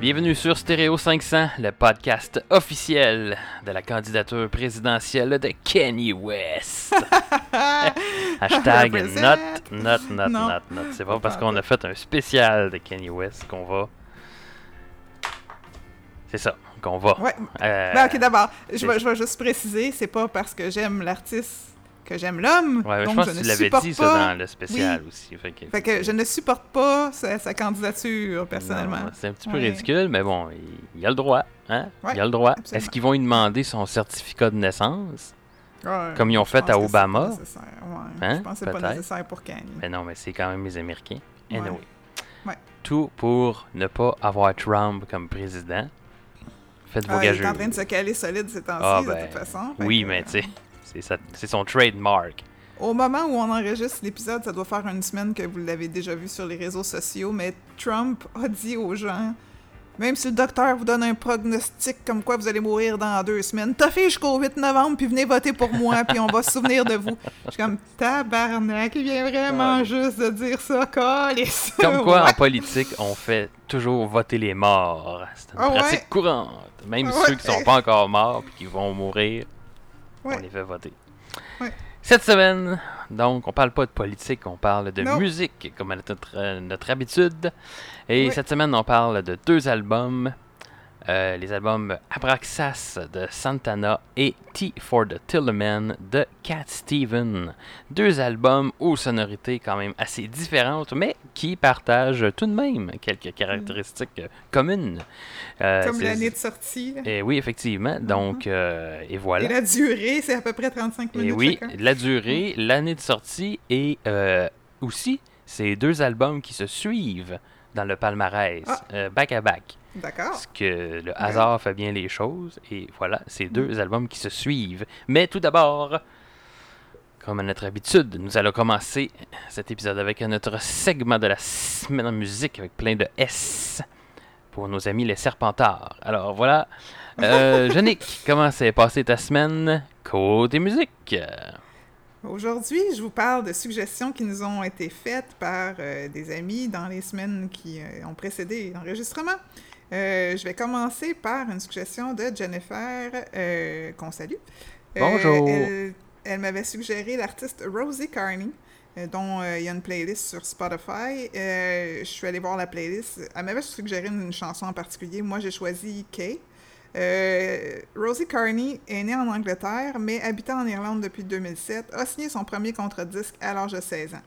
Bienvenue sur Stereo 500, le podcast officiel de la candidature présidentielle de Kanye West. Hashtag not, not, not, not, not. C'est pas parce qu'on a fait un spécial de Kanye West qu'on va. C'est ça, qu'on va. Ouais. Euh, Ben, ok, d'abord, je vais, je vais juste préciser, c'est pas parce que j'aime l'artiste que j'aime l'homme. ouais, je donc pense je que ne tu l'avais dit ça pas- dans le spécial aussi. Fait que, Fait que je ne supporte pas sa, sa candidature, personnellement. C'est un petit peu Ouais. ridicule, mais bon, il, il a le droit. Hein? Ouais, il a le droit. Est-ce qu'ils vont lui demander son certificat de naissance? Comme ils ont fait à Obama? Hein, Je pense que c'est pas nécessaire pour Kanye. Mais non, mais c'est quand même les Américains. Anyway. Tout pour ne pas avoir Trump comme président. Faites vos Ah, il est en train de se caler solide ces temps-ci, Ah, de ben, toute façon. Fait Oui, que, mais euh, tu sais, c'est son trademark. Au moment où on enregistre l'épisode, ça doit faire une semaine que vous l'avez déjà vu sur les réseaux sociaux, mais Trump a dit aux gens même si le docteur vous donne un prognostic comme quoi vous allez mourir dans deux semaines, toffez jusqu'au 8 novembre, puis venez voter pour moi, puis on va se souvenir de vous. Je suis comme, tabarnak, il vient vraiment Ouais. juste de dire ça, calice. Comme quoi, Ouais. en politique, on fait toujours voter les morts. C'est une Ah ouais. pratique courante. Même ceux qui sont pas encore morts puis qui vont mourir, on Ouais. les fait voter. Ouais. Cette semaine, donc, on parle pas de politique, on parle de Non. musique, comme à notre, euh, notre habitude. Et Ouais. cette semaine, on parle de deux albums. Euh, les albums Abraxas de Santana et T for the Tillman de Cat Steven. Deux albums aux sonorités quand même assez différentes, mais qui partagent tout de même quelques caractéristiques communes. Euh, Comme l'année de sortie. là. Eh oui, effectivement. Donc, euh, et voilà. Et la durée, c'est à peu près 35 Et minutes oui, chacun. la durée, l'année de sortie et aussi, c'est deux albums qui se suivent dans le palmarès, Ah. euh, back à back. D'accord. Parce que le hasard fait bien les choses. Et voilà, c'est deux albums qui se suivent. Mais tout d'abord, comme à notre habitude, nous allons commencer cet épisode avec notre segment de la semaine en musique avec plein de S pour nos amis les Serpentards. Alors voilà, euh, Yannick, comment s'est passée ta semaine côté musique? Aujourd'hui, je vous parle de suggestions qui nous ont été faites par euh, des amis dans les semaines qui euh, ont précédé l'enregistrement. Euh, je vais commencer par une suggestion de Jennifer, qu'on salue. Bonjour. Elle, elle m'avait suggéré l'artiste Rosie Carney, dont il y a une playlist sur Spotify. Je suis allée voir la playlist. Elle m'avait suggéré une chanson en particulier. Moi, j'ai choisi Kay. Euh, Rosie Carney est née en Angleterre, mais habitant en Irlande depuis 2007, a signé son premier contre-disque à l'âge de 16 ans.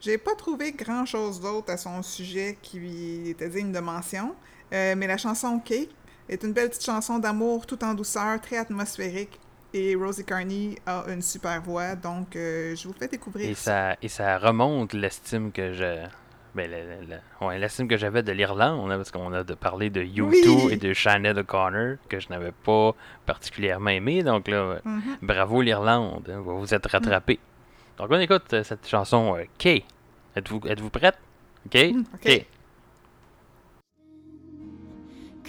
J'ai pas trouvé grand-chose d'autre à son sujet qui était digne de mention, euh, mais la chanson Cake est une belle petite chanson d'amour tout en douceur, très atmosphérique, et Rosie Carney a une super voix, donc euh, je vous fais découvrir Et ça, et ça remonte l'estime que je. Ben, le- le- le- ouais, l'estime que j'avais de l'Irlande, hein, parce qu'on a de parlé de U2 Oui. et de Sinead O'Connor, que je n'avais pas particulièrement aimé. Donc là, euh, Mhm. bravo l'Irlande, hein, vous vous êtes rattrapé. Donc on écoute euh, cette chanson euh, Kay. Êtes-vous êtes-vous prête? OK? Mm, ok.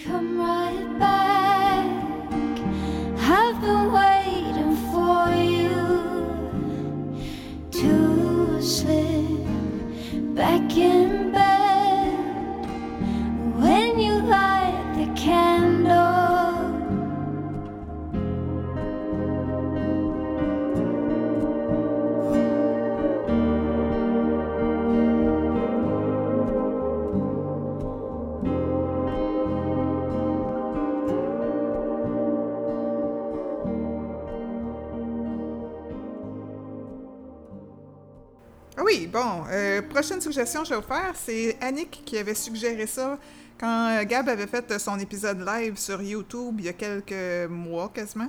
Come right back. I've been waiting for you to slip back in bed when you light the candle. Oui, bon, euh, prochaine suggestion que je vais vous faire, c'est Annick qui avait suggéré ça quand euh, Gab avait fait son épisode live sur YouTube il y a quelques mois quasiment.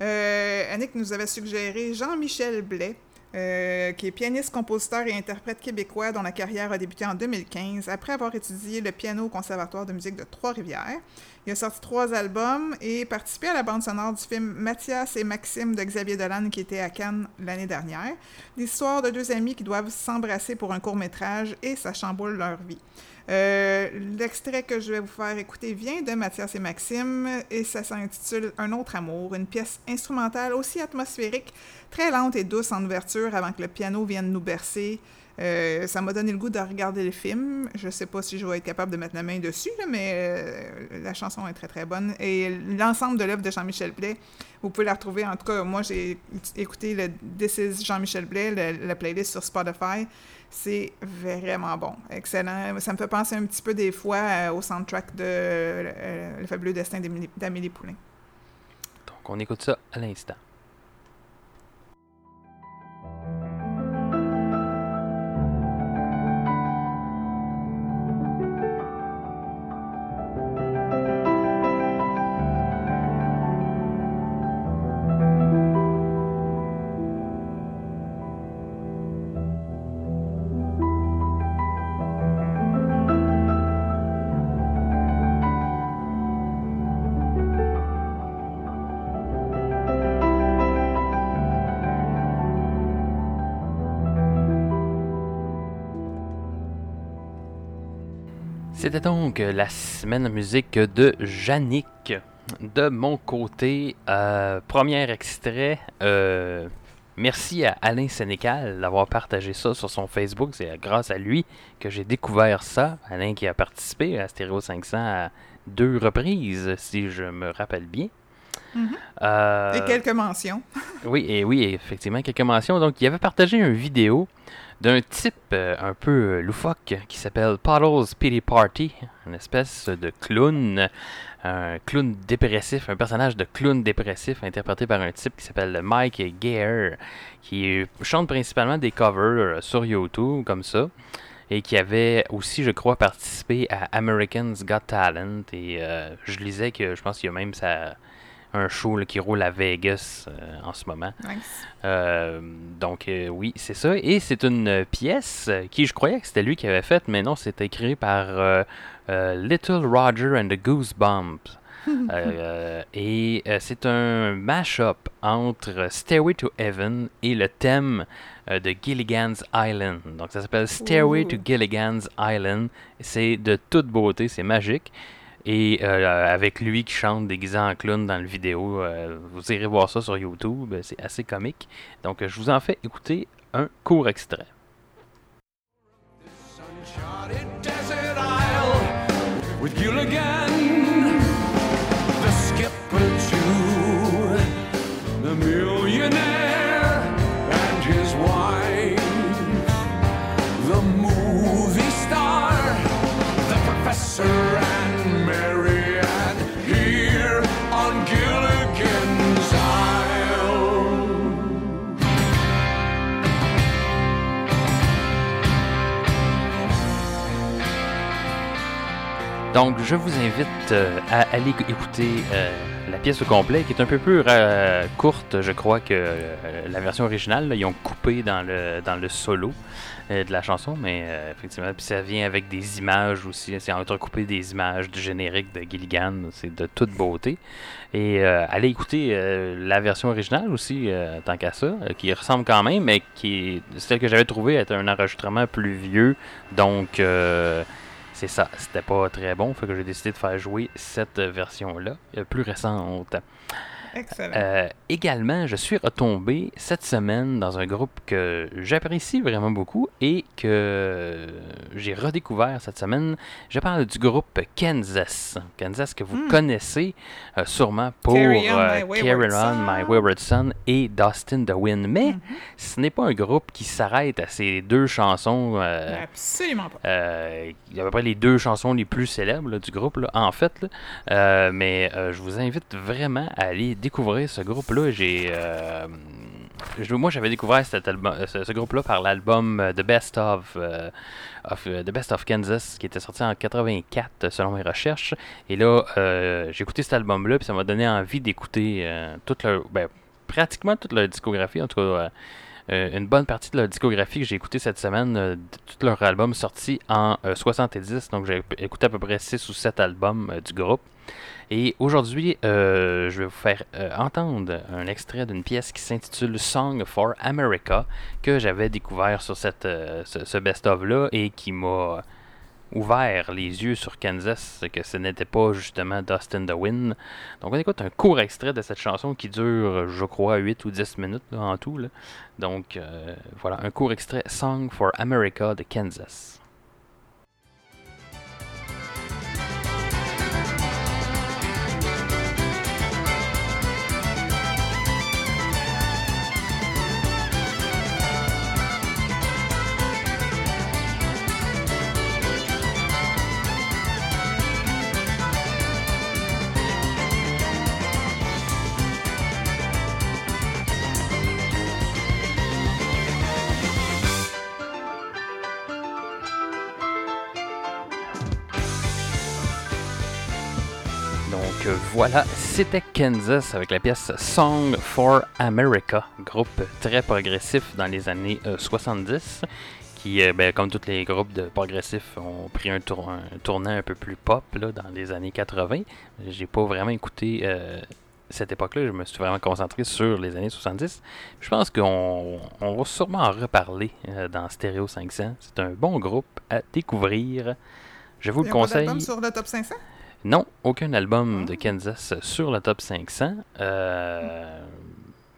Euh, Annick nous avait suggéré Jean-Michel Blais, euh, qui est pianiste, compositeur et interprète québécois dont la carrière a débuté en 2015 après avoir étudié le piano au Conservatoire de musique de Trois-Rivières. Il a sorti trois albums et participé à la bande sonore du film Mathias et Maxime de Xavier Dolan qui était à Cannes l'année dernière. L'histoire de deux amis qui doivent s'embrasser pour un court métrage et ça chamboule leur vie. Euh, L'extrait que je vais vous faire écouter vient de Mathias et Maxime et ça s'intitule Un autre amour, une pièce instrumentale aussi atmosphérique, très lente et douce en ouverture avant que le piano vienne nous bercer. Euh, ça m'a donné le goût de regarder le film. Je sais pas si je vais être capable de mettre la main dessus, mais euh, la chanson est très très bonne. Et l'ensemble de l'œuvre de Jean-Michel Blais, vous pouvez la retrouver. En tout cas, moi j'ai écouté le This is Jean-Michel Blais, la playlist sur Spotify. C'est vraiment bon, excellent. Ça me fait penser un petit peu des fois euh, au soundtrack de Le fabuleux destin d'Amélie Poulain. Donc, on écoute ça à l'instant. C'était donc la semaine musique de Yannick. De mon côté, euh, premier extrait. euh, merci à Alain Sénécal d'avoir partagé ça sur son Facebook. C'est grâce à lui que j'ai découvert ça. Alain qui a participé à Stereo 500 à deux reprises, si je me rappelle bien. Mhm. Euh, Et quelques mentions. oui, et oui, effectivement, quelques mentions. Donc, il avait partagé une vidéo d'un type euh, un peu euh, loufoque qui s'appelle Puddles Pity Party, une espèce de clown, un clown dépressif, un personnage de clown dépressif interprété par un type qui s'appelle Mike Gare, qui chante principalement des covers euh, sur YouTube comme ça. Et qui avait aussi, je crois, participé à Americans Got Talent. Et je lisais que je pense qu'il y a même sa, un show là, qui roule à Vegas euh, en ce moment. Nice. Euh, donc euh, oui, c'est ça. Et c'est une pièce qui, je croyais que c'était lui qui avait faite, mais non, c'était écrit par Little Roger and the Goosebumps. Et c'est un mash-up entre Stairway to Heaven et le thème de Gilligan's Island. Donc ça s'appelle Stairway to. Gilligan's Island. C'est de toute beauté, c'est magique. Et euh, avec lui qui chante déguisé en clown dans le vidéo, euh, vous irez voir ça sur YouTube, c'est assez comique. Donc je vous en fais écouter un court extrait. Donc je vous invite euh, à aller écouter euh, la pièce au complet, qui est un peu plus euh, courte, je crois, que la version originale. Ils ont coupé dans le, dans le solo de la chanson, mais effectivement, puis ça vient avec des images aussi. C'est entrecoupé des images du générique de Gilligan. C'est de toute beauté. Et allez écouter la version originale aussi, tant qu'à ça, qui ressemble quand même, mais qui est celle que j'avais trouvé être un enregistrement plus vieux. Donc, c'est ça, c'était pas très bon, fait que j'ai décidé de faire jouer cette version-là, euh, plus récente. Excellent. Euh, également, je suis retombé cette semaine dans un groupe que j'apprécie vraiment beaucoup et que j'ai redécouvert cette semaine. Je parle du groupe Kansas. Kansas que vous Hmm. connaissez euh, sûrement pour Carry On, euh, My Wayward Carry On, Son. My Wayward Son et Dustin the Wind. Mais Mhm. ce n'est pas un groupe qui s'arrête à ces deux chansons. Absolument pas. il y a à peu près les deux chansons les plus célèbres là, du groupe, là, en fait. là. Mais je vous invite vraiment à aller découvrir ce groupe-là. J'ai, euh, moi, j'avais découvert album, euh, ce, groupe-là par l'album euh, The Best of, The Best of Kansas, qui était sorti en 84 selon mes recherches. Et là, j'ai écouté cet album-là, puis ça m'a donné envie d'écouter toute leur, ben, pratiquement toute leur discographie, en tout cas. une bonne partie de leur discographie que j'ai écouté cette semaine, de tous leurs albums sortis en euh, 70. Donc j'ai écouté à peu près 6 ou 7 albums du groupe. Et aujourd'hui, euh, je vais vous faire euh, entendre un extrait d'une pièce qui s'intitule Song for America que j'avais découvert sur cette, euh, ce, best-of-là et qui m'a ouvert les yeux sur Kansas, que ce n'était pas justement Dust in the Wind. Donc on écoute un court extrait de cette chanson qui dure, je crois, 8 ou 10 minutes en tout. là. Donc voilà, un court extrait Song for America de Kansas. Voilà, c'était Kansas avec la pièce Song for America, groupe très progressif dans les années euh, 70, qui, euh, ben, comme tous les groupes de progressifs, ont pris un, tour- un tournant un peu plus pop là, dans les années 80. J'ai pas vraiment écouté euh, cette époque-là, je me suis vraiment concentré sur les années 70. Je pense qu'on on va sûrement en reparler euh, dans Stereo 500. C'est un bon groupe à découvrir. Je vous le conseille. sur le top 500? Non, aucun album de Kansas sur le top 500. Euh,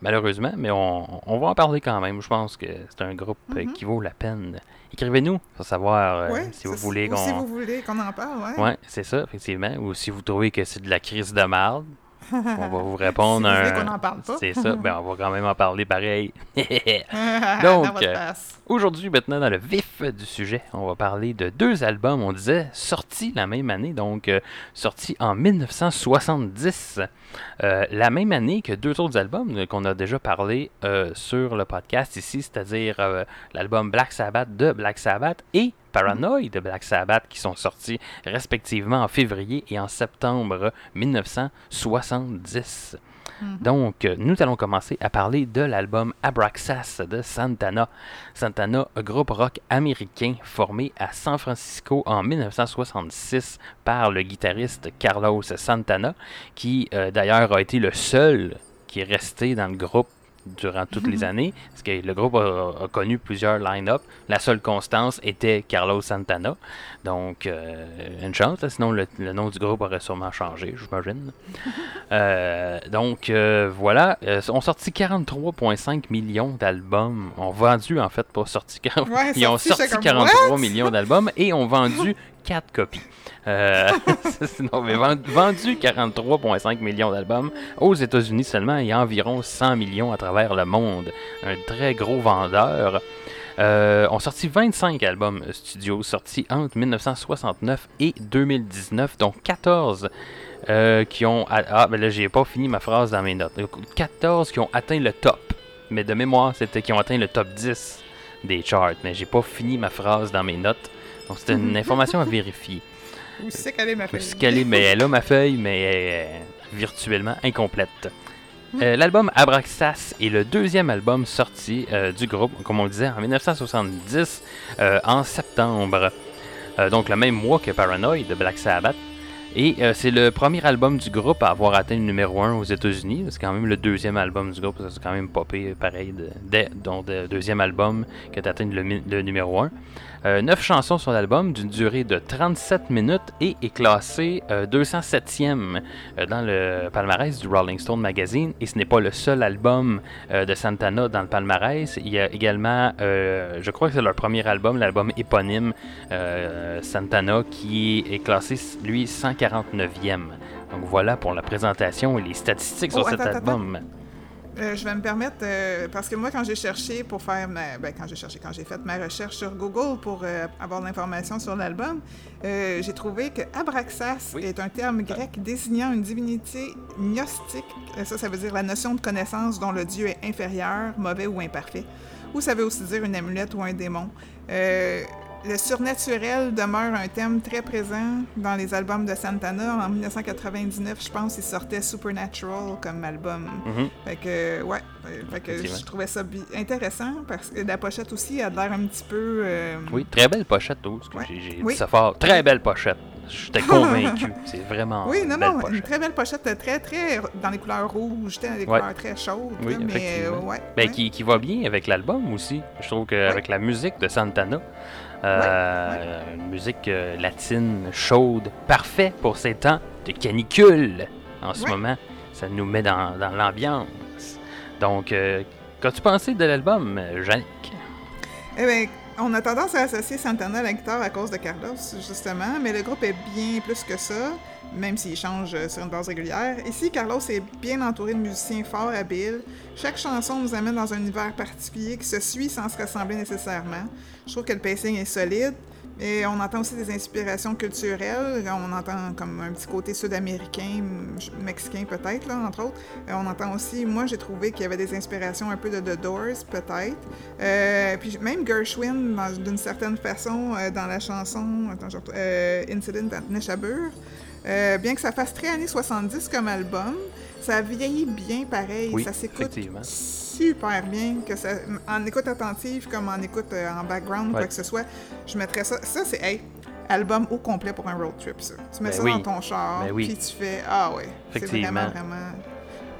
malheureusement, mais on, on va en parler quand même. Je pense que c'est un groupe Mhm. qui vaut la peine. Écrivez-nous pour savoir euh, Ouais, si vous voulez ou Si vous qu'on. voulez qu'on en parle, ouais. Ouais, c'est ça, effectivement. Ou si vous trouvez que c'est de la crise de marde, on va vous répondre Si un. qu'on en parle pas. C'est ça, ben on va quand même en parler pareil. Donc, euh. Aujourd'hui, maintenant, dans le vif du sujet, on va parler de deux albums, on disait, sortis la même année, donc euh, sortis en 1970. Euh, la même année que deux autres albums euh, qu'on a déjà parlé euh, sur le podcast ici, c'est-à-dire l'album Black Sabbath de Black Sabbath et Paranoid de Black Sabbath qui sont sortis respectivement en février et en septembre 1970. Donc, euh, nous allons commencer à parler de l'album Abraxas de Santana. Santana, un groupe rock américain formé à San Francisco en 1966 par le guitariste Carlos Santana, qui euh, d'ailleurs a été le seul qui est resté dans le groupe durant toutes les années, parce que le groupe a, a connu plusieurs line-up. La seule constance était Carlos Santana. Donc, euh, une chance, là, sinon le, le nom du groupe aurait sûrement changé, j'imagine. Euh, donc, euh, voilà. Euh, on sorti 43,5 millions d'albums. On vendu, en fait, pas sorti 40 Ouais, Ils ont sorti, sorti j'étais comme, 43 What? millions d'albums et ont vendu 4 copies. Euh, non, vendu 43,5 millions d'albums aux États-Unis seulement et environ 100 millions à travers le monde. Un très gros vendeur. Euh, ont sorti 25 albums studio sortis entre 1969 et 2019, dont 14 euh, qui ont. Ah, ben là, j'ai pas fini ma phrase dans mes notes. 14 qui ont atteint le top. Mais de mémoire, c'était qui ont atteint le top 10 des charts. Mais j'ai pas fini ma phrase dans mes notes. Donc, c'était une information à vérifier. Où c'est qu'elle est ma fille? Où c'est qu'elle est, mais elle a ma feuille, mais elle est virtuellement incomplète. Euh, L'album Abraxas est le deuxième album sorti euh, du groupe, comme on le disait, en 1970, euh, en septembre. Euh, donc le même mois que Paranoid de Black Sabbath. Et euh, c'est le premier album du groupe à avoir atteint le numéro 1 aux États-Unis. C'est quand même le deuxième album du groupe. C'est quand même popé pareil. De, dès- donc, le deuxième album qui a atteint le, le numéro 1. Euh, 9 chansons sur l'album d'une durée de 37 minutes et est classé euh, 207e euh, dans le palmarès du Rolling Stone Magazine. Et ce n'est pas le seul album euh, de Santana dans le palmarès. Il y a également, euh, je crois que c'est leur premier album, l'album éponyme euh, Santana, qui est classé, lui, 149e. Donc voilà pour la présentation et les statistiques Oh, sur cet attends, attends, album. Euh, je vais me permettre, euh, parce que moi, quand j'ai cherché pour faire ma... Ben, quand j'ai cherché, quand j'ai fait ma recherche sur Google pour euh, avoir l'information sur l'album, j'ai trouvé que Abraxas Oui. est un terme grec désignant une divinité gnostique. Ça, ça veut dire la notion de connaissance dont le dieu est inférieur, mauvais ou imparfait. Ou ça veut aussi dire une amulette ou un démon. Le surnaturel demeure un thème très présent dans les albums de Santana. En 1999, je pense, il sortait Supernatural comme album. Mhm. Fait que, ouais, fait que je trouvais ça intéressant parce que la pochette aussi a l'air un petit peu. euh, Oui, très belle pochette, oh, Ouais. j'ai j'ai Oui. dit ça fort. Très belle pochette. J'étais convaincu. C'est vraiment Oui, non, non, une très belle pochette, très, très dans les couleurs rouges, dans des Ouais. couleurs très chaudes. Oui, là, mais euh, ouais. Ben, ouais. qui, qui va bien avec l'album aussi. Je trouve qu'avec la musique de Santana, euh, une musique euh, latine chaude, parfait pour ces temps de canicule en ce Ouais. moment. Ça nous met dans, dans l'ambiance. Donc, euh, qu'as-tu pensé de l'album, euh, Jacques? Eh ben, on a tendance à associer Santana à la guitare à cause de Carlos, justement, mais le groupe est bien plus que ça, même s'il change euh, sur une base régulière. Ici, Carlos est bien entouré de musiciens forts, habiles. Chaque chanson nous amène dans un univers particulier qui se suit sans se ressembler nécessairement. Je trouve que le pacing est solide. Et on entend aussi des inspirations culturelles. On entend comme un petit côté sud-américain, mexicain peut-être, entre autres. Euh, on entend aussi, moi j'ai trouvé qu'il y avait des inspirations un peu de The Doors, peut-être. Euh, puis même Gershwin, d'une certaine façon, dans la chanson attends, euh, Incident at Neshabur. Euh, bien que ça fasse très années 70 comme album, ça vieillit bien pareil. Oui, ça s'écoute super bien. Que ça, en écoute attentive comme en écoute euh, en background, Ouais. quoi que ce soit, je mettrais ça. Ça, c'est hey, album au complet pour un road trip, ça. Tu mets Ben ça oui. dans ton char, Ben oui. puis tu fais Ah ouais. C'est vraiment, vraiment.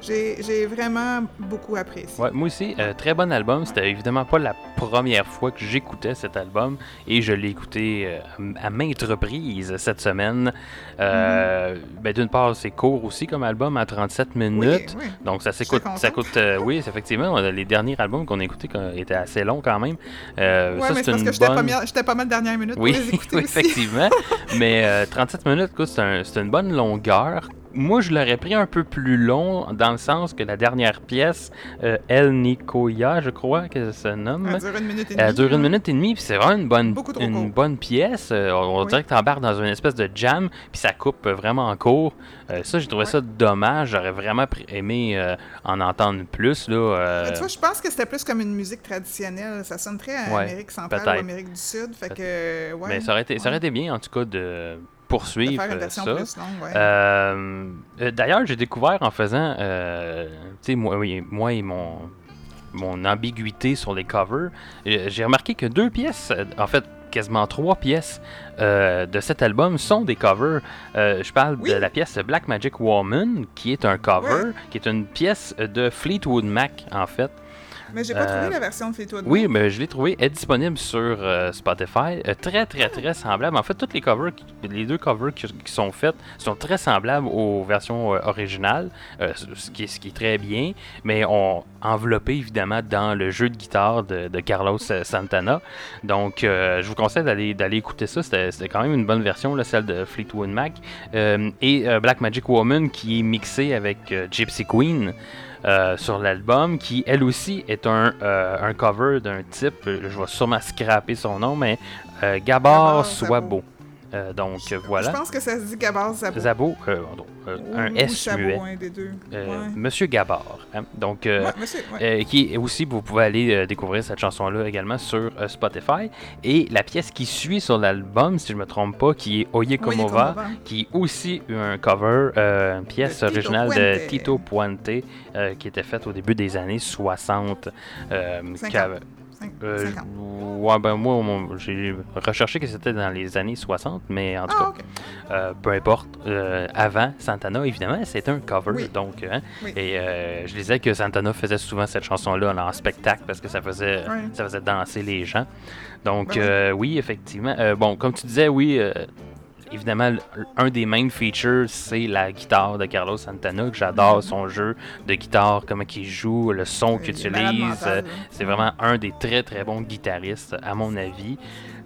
J'ai vraiment beaucoup apprécié. Ouais, moi aussi, euh, très bon album. C'était évidemment pas la première fois que j'écoutais cet album et je l'ai écouté euh, à maintes reprises cette semaine. Euh, ben, D'une part, c'est court aussi comme album à 37 Oui, minutes. oui. Donc ça s'écoute, ça coûte, oui, effectivement, les derniers albums qu'on a écoutés étaient assez longs quand même. Ça, mais c'est parce que j'étais pas, bonne- mi- j'étais pas mal dernière minute oui, pour les écouter oui, effectivement. Mais euh, 37 minutes, écoute, c'est un- c'est une bonne longueur. Moi, je l'aurais pris un peu plus long, dans le sens que la dernière pièce, euh, El Nicoya, je crois que ça se nomme, Elle dure une minute et demie. elle dure une là. minute et demie, puis c'est vraiment une bonne, une court. bonne pièce. Euh, on Oui. dirait que tu embarques dans une espèce de jam, puis ça coupe vraiment en court. Euh, ça, j'ai trouvé Ouais. ça dommage. J'aurais vraiment aimé en entendre plus. Là, Tu vois, je pense que c'était plus comme une musique traditionnelle. Ça sonne très à Ouais, Amérique centrale ou Amérique du Sud. Fait que, ouais. mais ça aurait, été, ça aurait été bien, en tout cas, De poursuivre ça. ouais. Euh, euh, D'ailleurs, j'ai découvert en faisant, euh, tu sais, moi, oui, moi et mon, mon ambiguïté sur les covers, j'ai remarqué que deux pièces, en fait, quasiment trois pièces euh, de cet album sont des covers. Euh, je parle Oui. de la pièce Black Magic Woman, qui est un cover, qui est une pièce de Fleetwood Mac, en fait. Mais j'ai pas euh, trouvé la version de Fleetwood Oui, Mac. mais je l'ai trouvé. Elle est disponible sur euh, Spotify. Euh, très, très, très semblable. En fait, toutes les covers, les deux covers qui, qui sont faites sont très semblables aux versions euh, originales, euh, ce, qui est, ce qui est très bien, mais ont enveloppé évidemment dans le jeu de guitare de, de Carlos euh, Santana. Donc, euh, je vous conseille d'aller d'aller écouter ça. C'était quand même une bonne version, là, celle de Fleetwood Mac. Euh, et euh, Black Magic Woman qui est mixée avec euh, Gypsy Queen. Euh, sur l'album, qui elle aussi est un, euh, un cover d'un type, je vais sûrement scraper son nom, mais euh, Swabo. Sabo. Euh, donc Je voilà. pense que ça se dit Gabard Zabo. Zabo, euh, euh, un S muet. un des deux. Euh, ouais. Monsieur Gabar. hein. Donc, euh, Ouais, monsieur, ouais. qui aussi, vous pouvez aller découvrir cette chanson-là également sur Spotify. Et la pièce qui suit sur l'album, si je me trompe pas, qui est Oye Como Oye Va, Como Va. qui est aussi un cover, une pièce originale de. Tito Puente, qui était faite au début des années 60. euh, qui 50. avait- Cinq- euh, 50. ouais, ben moi, j'ai recherché que c'était dans les années 60, mais en tout Ah, cas, euh, peu importe. euh, avant Santana, évidemment, c'était un cover. Oui. Donc, hein, Oui. et je disais que Santana faisait souvent cette chanson-là en spectacle parce que ça faisait, ça faisait danser les gens. Donc, Ben oui. effectivement. Bon, comme tu disais, oui. Évidemment, un des main features, c'est la guitare de Carlos Santana, que j'adore Mhm. son jeu de guitare, comment il joue, le son qu'il utilise. là. c'est vraiment un des très très bons guitaristes, à mon avis.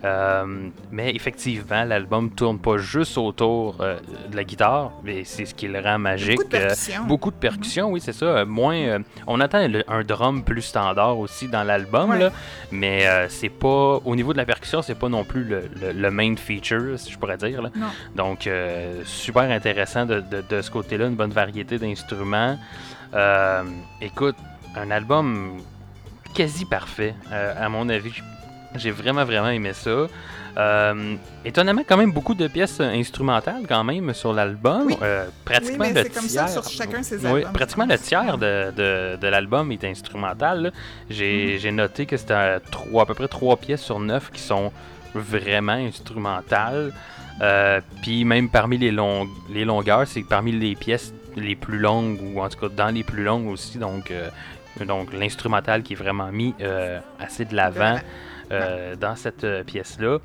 Euh, mais effectivement, l'album tourne pas juste autour euh, de la guitare, mais c'est ce qui le rend magique. Beaucoup de Euh, percussions. beaucoup de percussions, oui, c'est ça. Moins, on attend le- un drum plus standard aussi dans l'album, Ouais. mais c'est pas au niveau de la percussion, c'est pas non plus le, le- le main feature, si je pourrais dire. là. Donc, super intéressant de, de- de ce côté-là, une bonne variété d'instruments. Écoute, un album quasi parfait, à mon avis. J'ai vraiment, vraiment aimé ça. Euh, étonnamment, quand même, beaucoup de pièces instrumentales, quand même, sur l'album. Oui. Euh, pratiquement Oui, mais le c'est comme ça tiers. sur chacun Oui, albums, pratiquement le tiers de, de, de l'album est instrumental. J'ai j'ai noté que c'était euh, trois- à peu près trois pièces sur neuf qui sont vraiment instrumentales. Euh, Puis même parmi les, longues les longueurs, c'est parmi les pièces les plus longues, ou en tout cas dans les plus longues aussi. Donc, euh, donc l'instrumental qui est vraiment mis euh, assez de l'avant euh, dans cette euh, pièce-là.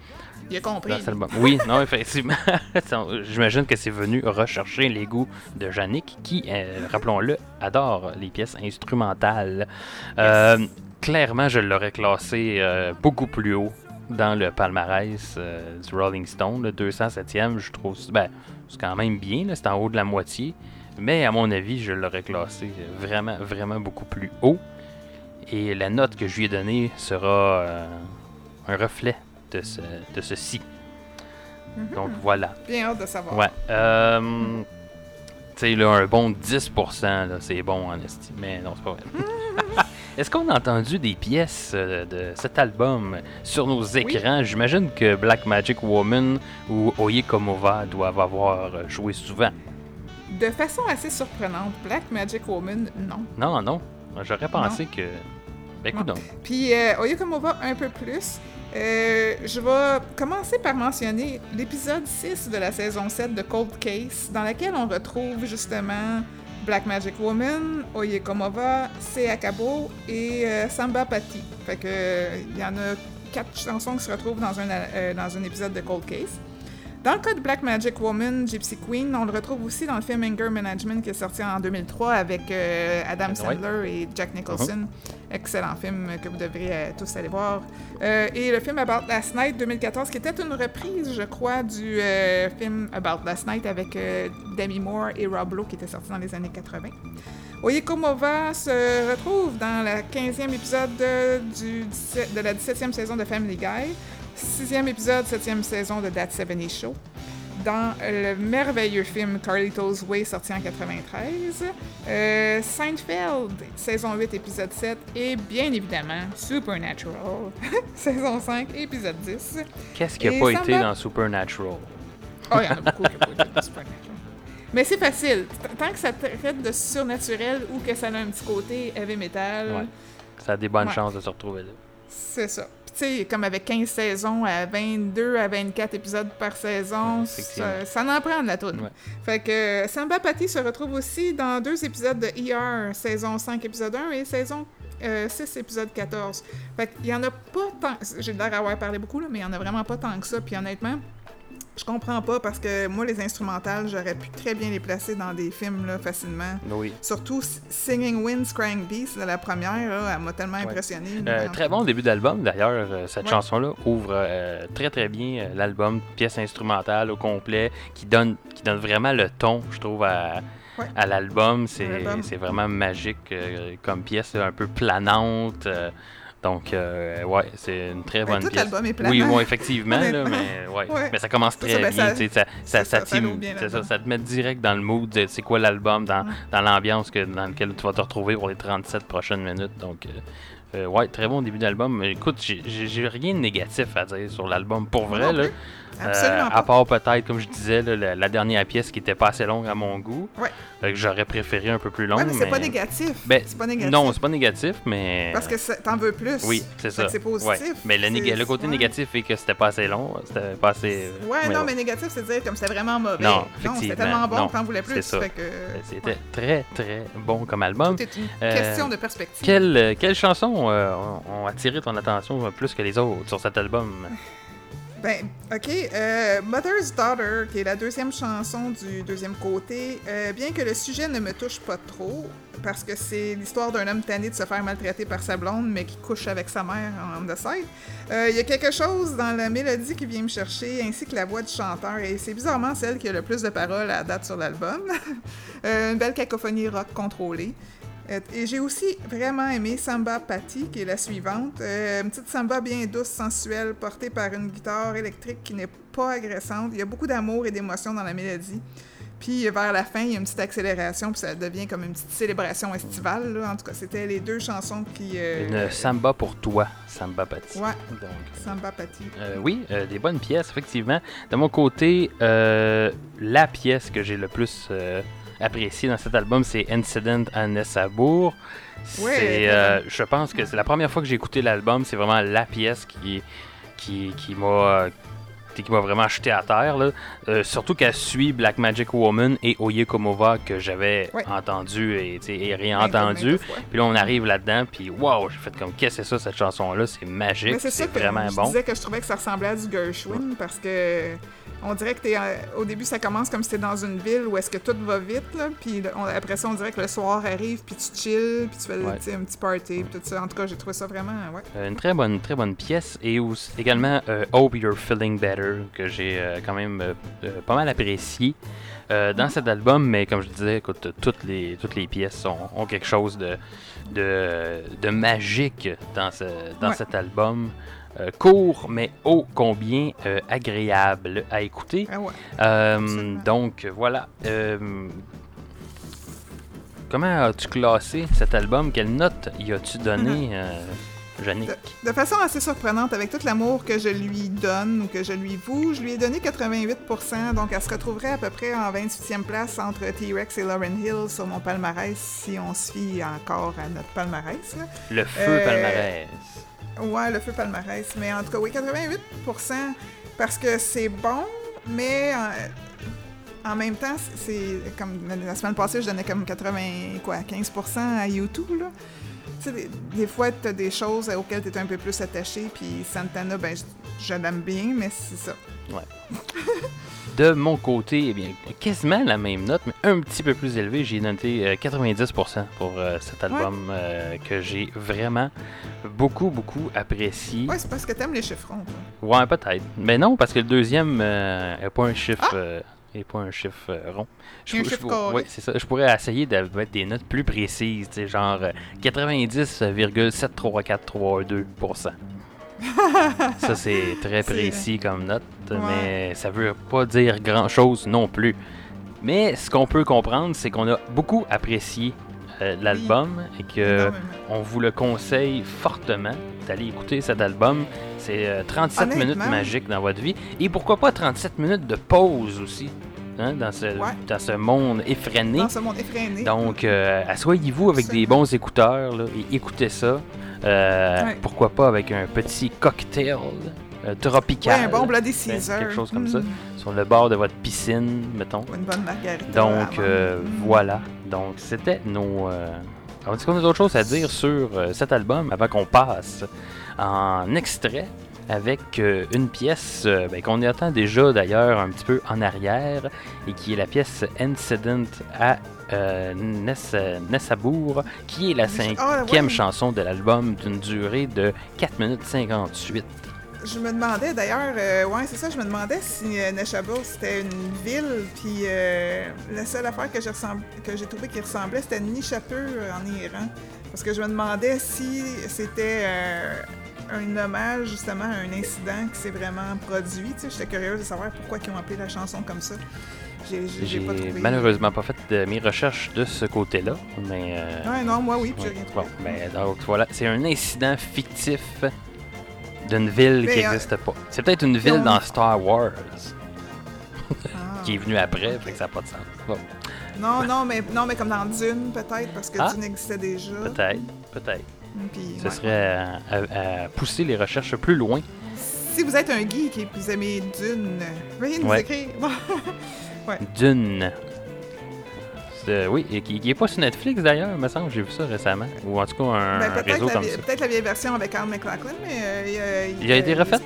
Il a compris. Dans cet album. Oui, non, effectivement. J'imagine que c'est venu rechercher les goûts de Yannick, qui, euh, rappelons-le, adore les pièces instrumentales. Euh, clairement, je l'aurais classé beaucoup plus haut dans le palmarès euh, du Rolling Stone, le 207e. Je trouve ben, c'est quand même bien, c'est en haut de la moitié. Mais à mon avis, je l'aurais classé vraiment, vraiment beaucoup plus haut. Et la note que je lui ai donnée sera euh, un reflet de, ce, de ceci. Mhm. Donc voilà. Bien hâte de savoir. Ouais. Euh, tu sais, là, un bon 10%, là, c'est bon en estime. Mais non, c'est pas vrai. Est-ce qu'on a entendu des pièces euh, de cet album sur nos écrans? J'imagine que Black Magic Woman ou Oye Komova doivent avoir euh, joué souvent. De façon assez surprenante, Black Magic Woman, non. Non, non. J'aurais pensé que. Ben, écoute. Puis euh, Oyakomova un peu plus. Euh, je vais commencer par mentionner l'épisode 6 de la saison 7 de Cold Case, dans laquelle on retrouve justement Black Magic Woman, Oyekomova, Seakabo et euh, Samba Pati. Fait il y en a quatre chansons qui se retrouvent dans un, dans un épisode de Cold Case. Dans le cas de Black Magic Woman, Gypsy Queen, on le retrouve aussi dans le film Anger Management qui est sorti en 2003 avec euh, Adam. Sandler et Jack Nicholson. Excellent film que vous devriez euh, tous aller voir. Euh, et le film About Last Night 2014 qui était une reprise, je crois, du film About Last Night avec Demi Moore et Rob Lowe qui était sorti dans les années 80. Oyekomova se retrouve dans le 15e épisode de, du 17 de la 17e saison de Family Guy, 6e épisode, 7e saison de That 70 Show, dans le merveilleux film Carlito's Way sorti en 93, euh, Seinfeld, saison 8, épisode 7, et bien évidemment Supernatural, saison 5, épisode 10. Qu'est-ce qui n'a pas été va- dans Supernatural? Oh, il y en a beaucoup qui ont pas été de Supernatural. Mais c'est facile. Tant que ça traite de surnaturel ou que ça a un petit côté heavy metal, Ouais. Ça a des bonnes Ouais. chances de se retrouver là. c'est ça. Sais, comme avec 15 saisons à 22 à 24 épisodes par saison, ça, ça en prend de la toune. Ouais. Fait que euh, Samba Patty se retrouve aussi dans deux épisodes de ER, saison 5, épisode 1 et saison euh, 6, épisode 14. Fait qu'il y en a pas tant. J'ai l'air d'avoir parlé beaucoup, là, mais il y en a vraiment pas tant que ça. Puis honnêtement, je comprends pas parce que moi, les instrumentales, j'aurais pu très bien les placer dans des films là, facilement. Oui. Surtout Singing Winds, Crying Beast, la première, là, elle m'a tellement impressionnée. Euh, très bon début d'album d'ailleurs. euh, cette Ouais. chanson-là ouvre euh, très très bien l'album, pièce instrumentale au complet, qui donne, qui donne vraiment le ton, je trouve, à, Ouais. à l'album. C'est L'album. c'est vraiment magique euh, comme pièce, un peu planante. euh, donc, euh, ouais, c'est une très Ben, bonne tout pièce. est Oui, planant. oui, effectivement, là, Honnêtement. mais, ouais. Ouais. mais ça commence très ben, bien. ça- Ça, ça, bien te met direct dans le mood de c'est quoi l'album, dans, Ouais. dans l'ambiance que, dans laquelle tu vas te retrouver pour les 37 prochaines minutes. Donc, euh, euh, ouais, très bon début d'album. Écoute, j'ai- rien de négatif à dire sur l'album. Pour vrai, là. Euh, à part peut-être, comme je disais, là, la, la dernière pièce qui était pas assez longue à mon goût. Ouais. Fait que j'aurais préféré un peu plus longue. Ouais, mais c'est pas négatif. Ben, c'est pas négatif. Non, c'est pas négatif, mais. Parce que t'en veux plus. Oui, c'est Fait ça. c'est positif. Ouais. Mais le, néga- C'est- le côté négatif est que c'était pas assez long. C'était pas assez. Ouais, non, ouais. mais négatif, c'est dire comme c'était vraiment mauvais. Non, c'était tellement bon non, que t'en voulais plus. c'est. Fait que C'était très, très bon comme album. tout est une Euh, question de perspective. Quelle, euh, quelle chanson euh, ont, ont attiré ton attention euh, plus que les autres sur cet album? Ben, ok. euh, Mother's Daughter, qui est la deuxième chanson du deuxième côté, euh, bien que le sujet ne me touche pas trop, parce que c'est l'histoire d'un homme tanné de se faire maltraiter par sa blonde, mais qui couche avec sa mère en de scène, euh, il y a quelque chose dans la mélodie qui vient me chercher, ainsi que la voix du chanteur, et c'est bizarrement celle qui a le plus de paroles à date sur l'album. Une belle cacophonie rock contrôlée. Euh, Et j'ai aussi vraiment aimé Samba Patty, qui est la suivante. Euh, une petite samba bien douce, sensuelle, portée par une guitare électrique qui n'est pas agressante. Il y a beaucoup d'amour et d'émotion dans la mélodie. Puis vers la fin, il y a une petite accélération, puis ça devient comme une petite célébration estivale. là. En tout cas, c'était les deux chansons qui. euh, Une samba pour toi, Samba Patti. Ouais, Donc, Samba Patti. euh, oui, euh, des bonnes pièces, effectivement. De mon côté, euh, la pièce que j'ai le plus appréciée dans cet album, c'est Incident à Nessabourg. C'est, euh, je pense que c'est la première fois que j'ai écouté l'album, c'est vraiment la pièce qui, qui, qui m'a qui m'a vraiment jeté à terre. Là. Euh, surtout qu'elle suit Black Magic Woman et Oye Komova que j'avais Ouais. entendu et, et Maintes- réentendu. maintes fois. Puis là, on arrive là-dedans, puis waouh, j'ai fait comme, qu'est-ce que c'est ça, cette chanson-là? C'est magique, c'est vraiment je bon. disais que je trouvais que ça ressemblait à du Gershwin parce que on dirait que t'es au début ça commence comme si t'es dans une ville où est-ce que tout va vite puis après ça on dirait que le soir arrive puis tu chill puis tu fais Ouais. un petit party puis tout ça. En tout cas j'ai trouvé ça vraiment ouais. Euh, Une très bonne, très bonne pièce. Et aussi- également euh, Hope You're Feeling Better, que j'ai euh, quand même euh, euh, pas mal apprécié dans cet album. Mais comme je disais, écoute, toutes les, toutes les pièces ont, ont quelque chose de, de, de magique dans, ce, dans Ouais. cet album. Euh, court, mais ô combien euh, agréable à écouter. Ah ouais. Euh, donc voilà. Comment as-tu classé cet album? Quelle note y as-tu donné, euh? De façon assez surprenante, avec tout l'amour que je lui donne ou que je lui voue, je lui ai donné 88%, donc elle se retrouverait à peu près en 28e place entre T-Rex et Lauren Hill sur mon palmarès, si on se fie encore à notre palmarès. là. Le feu Euh, palmarès. Ouais, le feu palmarès. Mais en tout cas, oui, 88%, parce que c'est bon, mais en, en même temps, c'est comme la semaine passée, je donnais comme 80, quoi, 15% à YouTube, là. Tu sais, des, des fois, tu as des choses auxquelles tu es un peu plus attaché, puis Santana, ben, je, je l'aime bien, mais c'est ça. De mon côté, eh bien, quasiment la même note, mais un petit peu plus élevé. J'ai noté euh, 90% pour euh, cet album euh, que j'ai vraiment beaucoup, beaucoup apprécié. Ouais, c'est parce que t'aimes les chiffrons. toi. Ouais, peut-être. Mais non, parce que le deuxième n'est pas un chiffre. Ah! Est pas un chiffre euh, rond. Je, Un je- chiffre je- carré. ouais, c'est ça. Je pourrais essayer de mettre des notes plus précises, genre euh, 90,73432%. ça, c'est très précis comme note, Ouais. mais ça veut pas dire grand-chose non plus. Mais ce qu'on peut comprendre, c'est qu'on a beaucoup apprécié euh, l'album et que Énormément. on vous le conseille fortement d'aller écouter cet album. C'est euh, 37 Honnêtement. minutes magiques dans votre vie. Et pourquoi pas 37 minutes de pause aussi, hein, dans, ce, Ouais. dans ce monde effréné. Dans ce monde effréné. Donc, euh, asseyez-vous avec des bons écouteurs là, et écoutez ça. Euh, Ouais. Pourquoi pas avec un petit cocktail euh, ouais, tropical un bon Bloody Ouais, Caesar. quelque chose comme Mm. ça. sur le bord de votre piscine, mettons. Une bonne margarita. Donc, euh, Mm. voilà. Donc, c'était nos. Euh... alors, Est-ce qu'on a d'autres choses à dire sur euh, cet album avant qu'on passe en extrait avec une pièce ben, qu'on attend déjà d'ailleurs un petit peu en arrière et qui est la pièce Incident à euh, Ness- Nessabour, qui est la Ah, cinquième ouais. chanson de l'album d'une durée de 4 minutes 58. Je me demandais d'ailleurs, euh, ouais, c'est ça, je me demandais si euh, Neshabur c'était une ville, puis euh, la seule affaire que j'ai ressemb- que j'ai trouvé qui ressemblait, c'était Nishapur euh, en Iran. Parce que je me demandais si c'était euh, un hommage justement à un incident qui s'est vraiment produit. Tu sais, j'étais curieuse de savoir pourquoi ils ont appelé la chanson comme ça. J'ai, malheureusement pas fait de mes recherches de ce côté-là, mais. euh, Ouais, non, moi oui, puis j'ai rien bon, trouvé. ben, donc voilà, c'est un incident fictif d'une ville Mais, qui euh, n'existe pas. C'est peut-être une ville dans Star Wars Ah. qui est venue après, fait que ça n'a pas de sens. Bon, Non, non, mais, non, mais comme dans Dune, peut-être, parce que Ah. Dune existait déjà. peut-être, peut-être. Puis, Ce ouais. serait à, à- à pousser les recherches plus loin. Si vous êtes un geek et que vous aimez Dune, veuillez nous Ouais. écrire. Dune. Oui, et qui n'est pas sur Netflix d'ailleurs, me semble, j'ai vu ça récemment. Ou en tout cas un Ben, réseau la, comme ça. peut-être la vieille version avec Al McLachlan, mais euh, il, euh, Il a été euh, refait?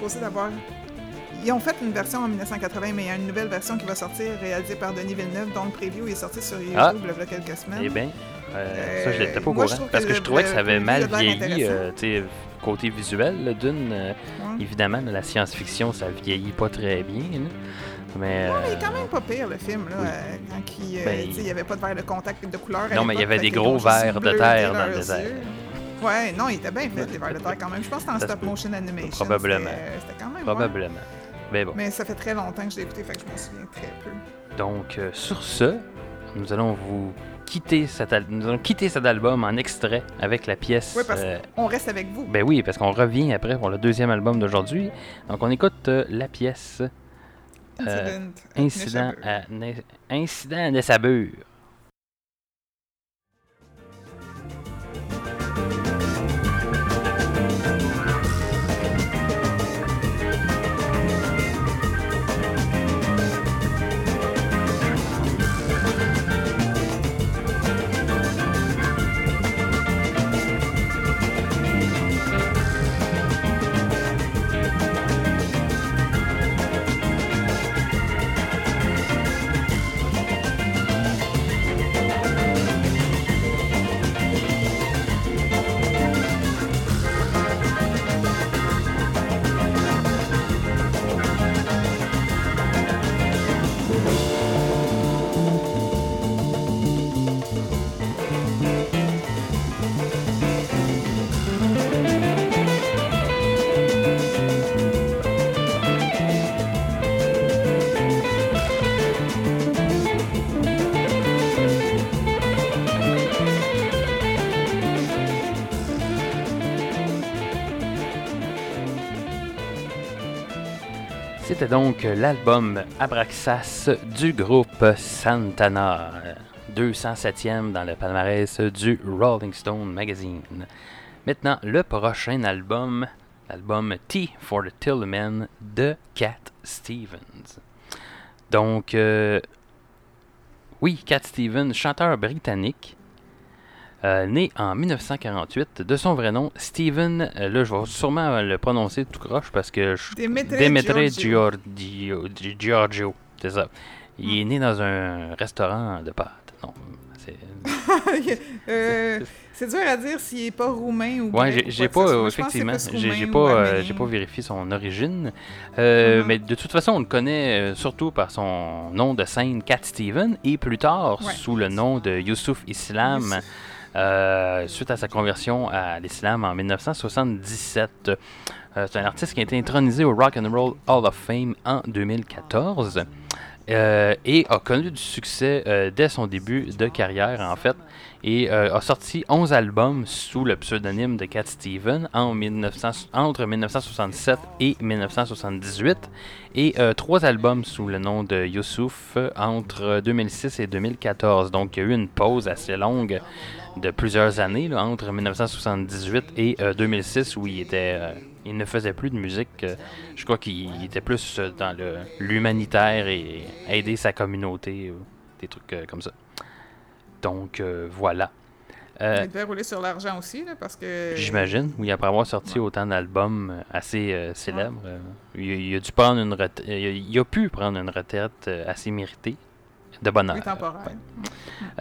Ils ont fait une version en 1980, mais il y a une nouvelle version qui va sortir, réalisée par Denis Villeneuve, dont le preview est sorti sur YouTube Ah. il y a quelques semaines. Eh bien, euh, ça, je n'étais pas au courant. que Parce que je trouvais que ça avait mal vieilli, euh, tu côté visuel, d'une. euh, Ouais. Évidemment, la science-fiction, ça vieillit pas très bien. là. Mais, Non, mais il est euh, quand même pas pire, le film, là, oui. euh, quand il, euh, Ben, il n'y avait pas de verre de contact de couleur. Non, mais il y avait des gros vers de terre dans le désert. Ouais, non, il était bien fait, les vers de terre quand même. Je pense que en stop motion animation. Probablement. C'était quand même. ouais. probablement. Ben bon. Mais ça fait très longtemps que je l'ai écouté, fait que je m'en souviens très peu. Donc, euh, sur ce, nous allons vous quitter cet, al- nous allons quitter cet album en extrait avec la pièce. Oui, parce euh, qu'on reste avec vous. ben oui, parce qu'on revient après pour le deuxième album d'aujourd'hui. Donc, on écoute euh, la pièce Incident. Incident à, Incident à Nessabur. Donc l'album Abraxas du groupe Santana, 207e dans le palmarès du Rolling Stone Magazine. Maintenant, le prochain album, l'album Tea for the Tillman de Cat Stevens. Donc, euh, oui, Cat Stevens, chanteur britannique, euh, né en 1948, de son vrai nom, Steven, euh, là je vais sûrement euh, le prononcer tout croche parce que je Demetre Giorgio. Giorgio, Gi- Giorgio, c'est ça. Il est né dans un restaurant de pâtes. Non, c'est... Euh, dur à dire s'il est pas roumain ou Ouais, j'ai pas, effectivement, j'ai pas, j'ai pas vérifié son origine. Mhm. Mais de toute façon, on le connaît surtout par son nom de scène Cat Steven et plus tard Ouais. sous le nom de Youssouf Islam. Youssouf. Euh, suite à sa conversion à l'islam en 1977. Euh, c'est un artiste qui a été intronisé au Rock and Roll Hall of Fame en 2014 euh, et a connu du succès euh, dès son début de carrière en fait et euh, a sorti 11 albums sous le pseudonyme de Cat Steven en 1900 entre 1967 et 1978 et euh, trois albums sous le nom de Youssouf entre 2006 et 2014. Donc il y a eu une pause assez longue de plusieurs années entre 1978 et euh, 2006 où il était il ne faisait plus de musique. euh, je crois qu'il était plus euh, dans le l'humanitaire et aider sa communauté des trucs euh, comme ça. Donc euh, voilà. Euh, Il devait rouler sur l'argent aussi, là, parce que... J'imagine, oui, après avoir sorti autant d'albums assez euh, célèbres, il, a- il a dû prendre une retraite, il, a- il a pu prendre une retraite assez méritée, de bonheur. Oui, temporaire.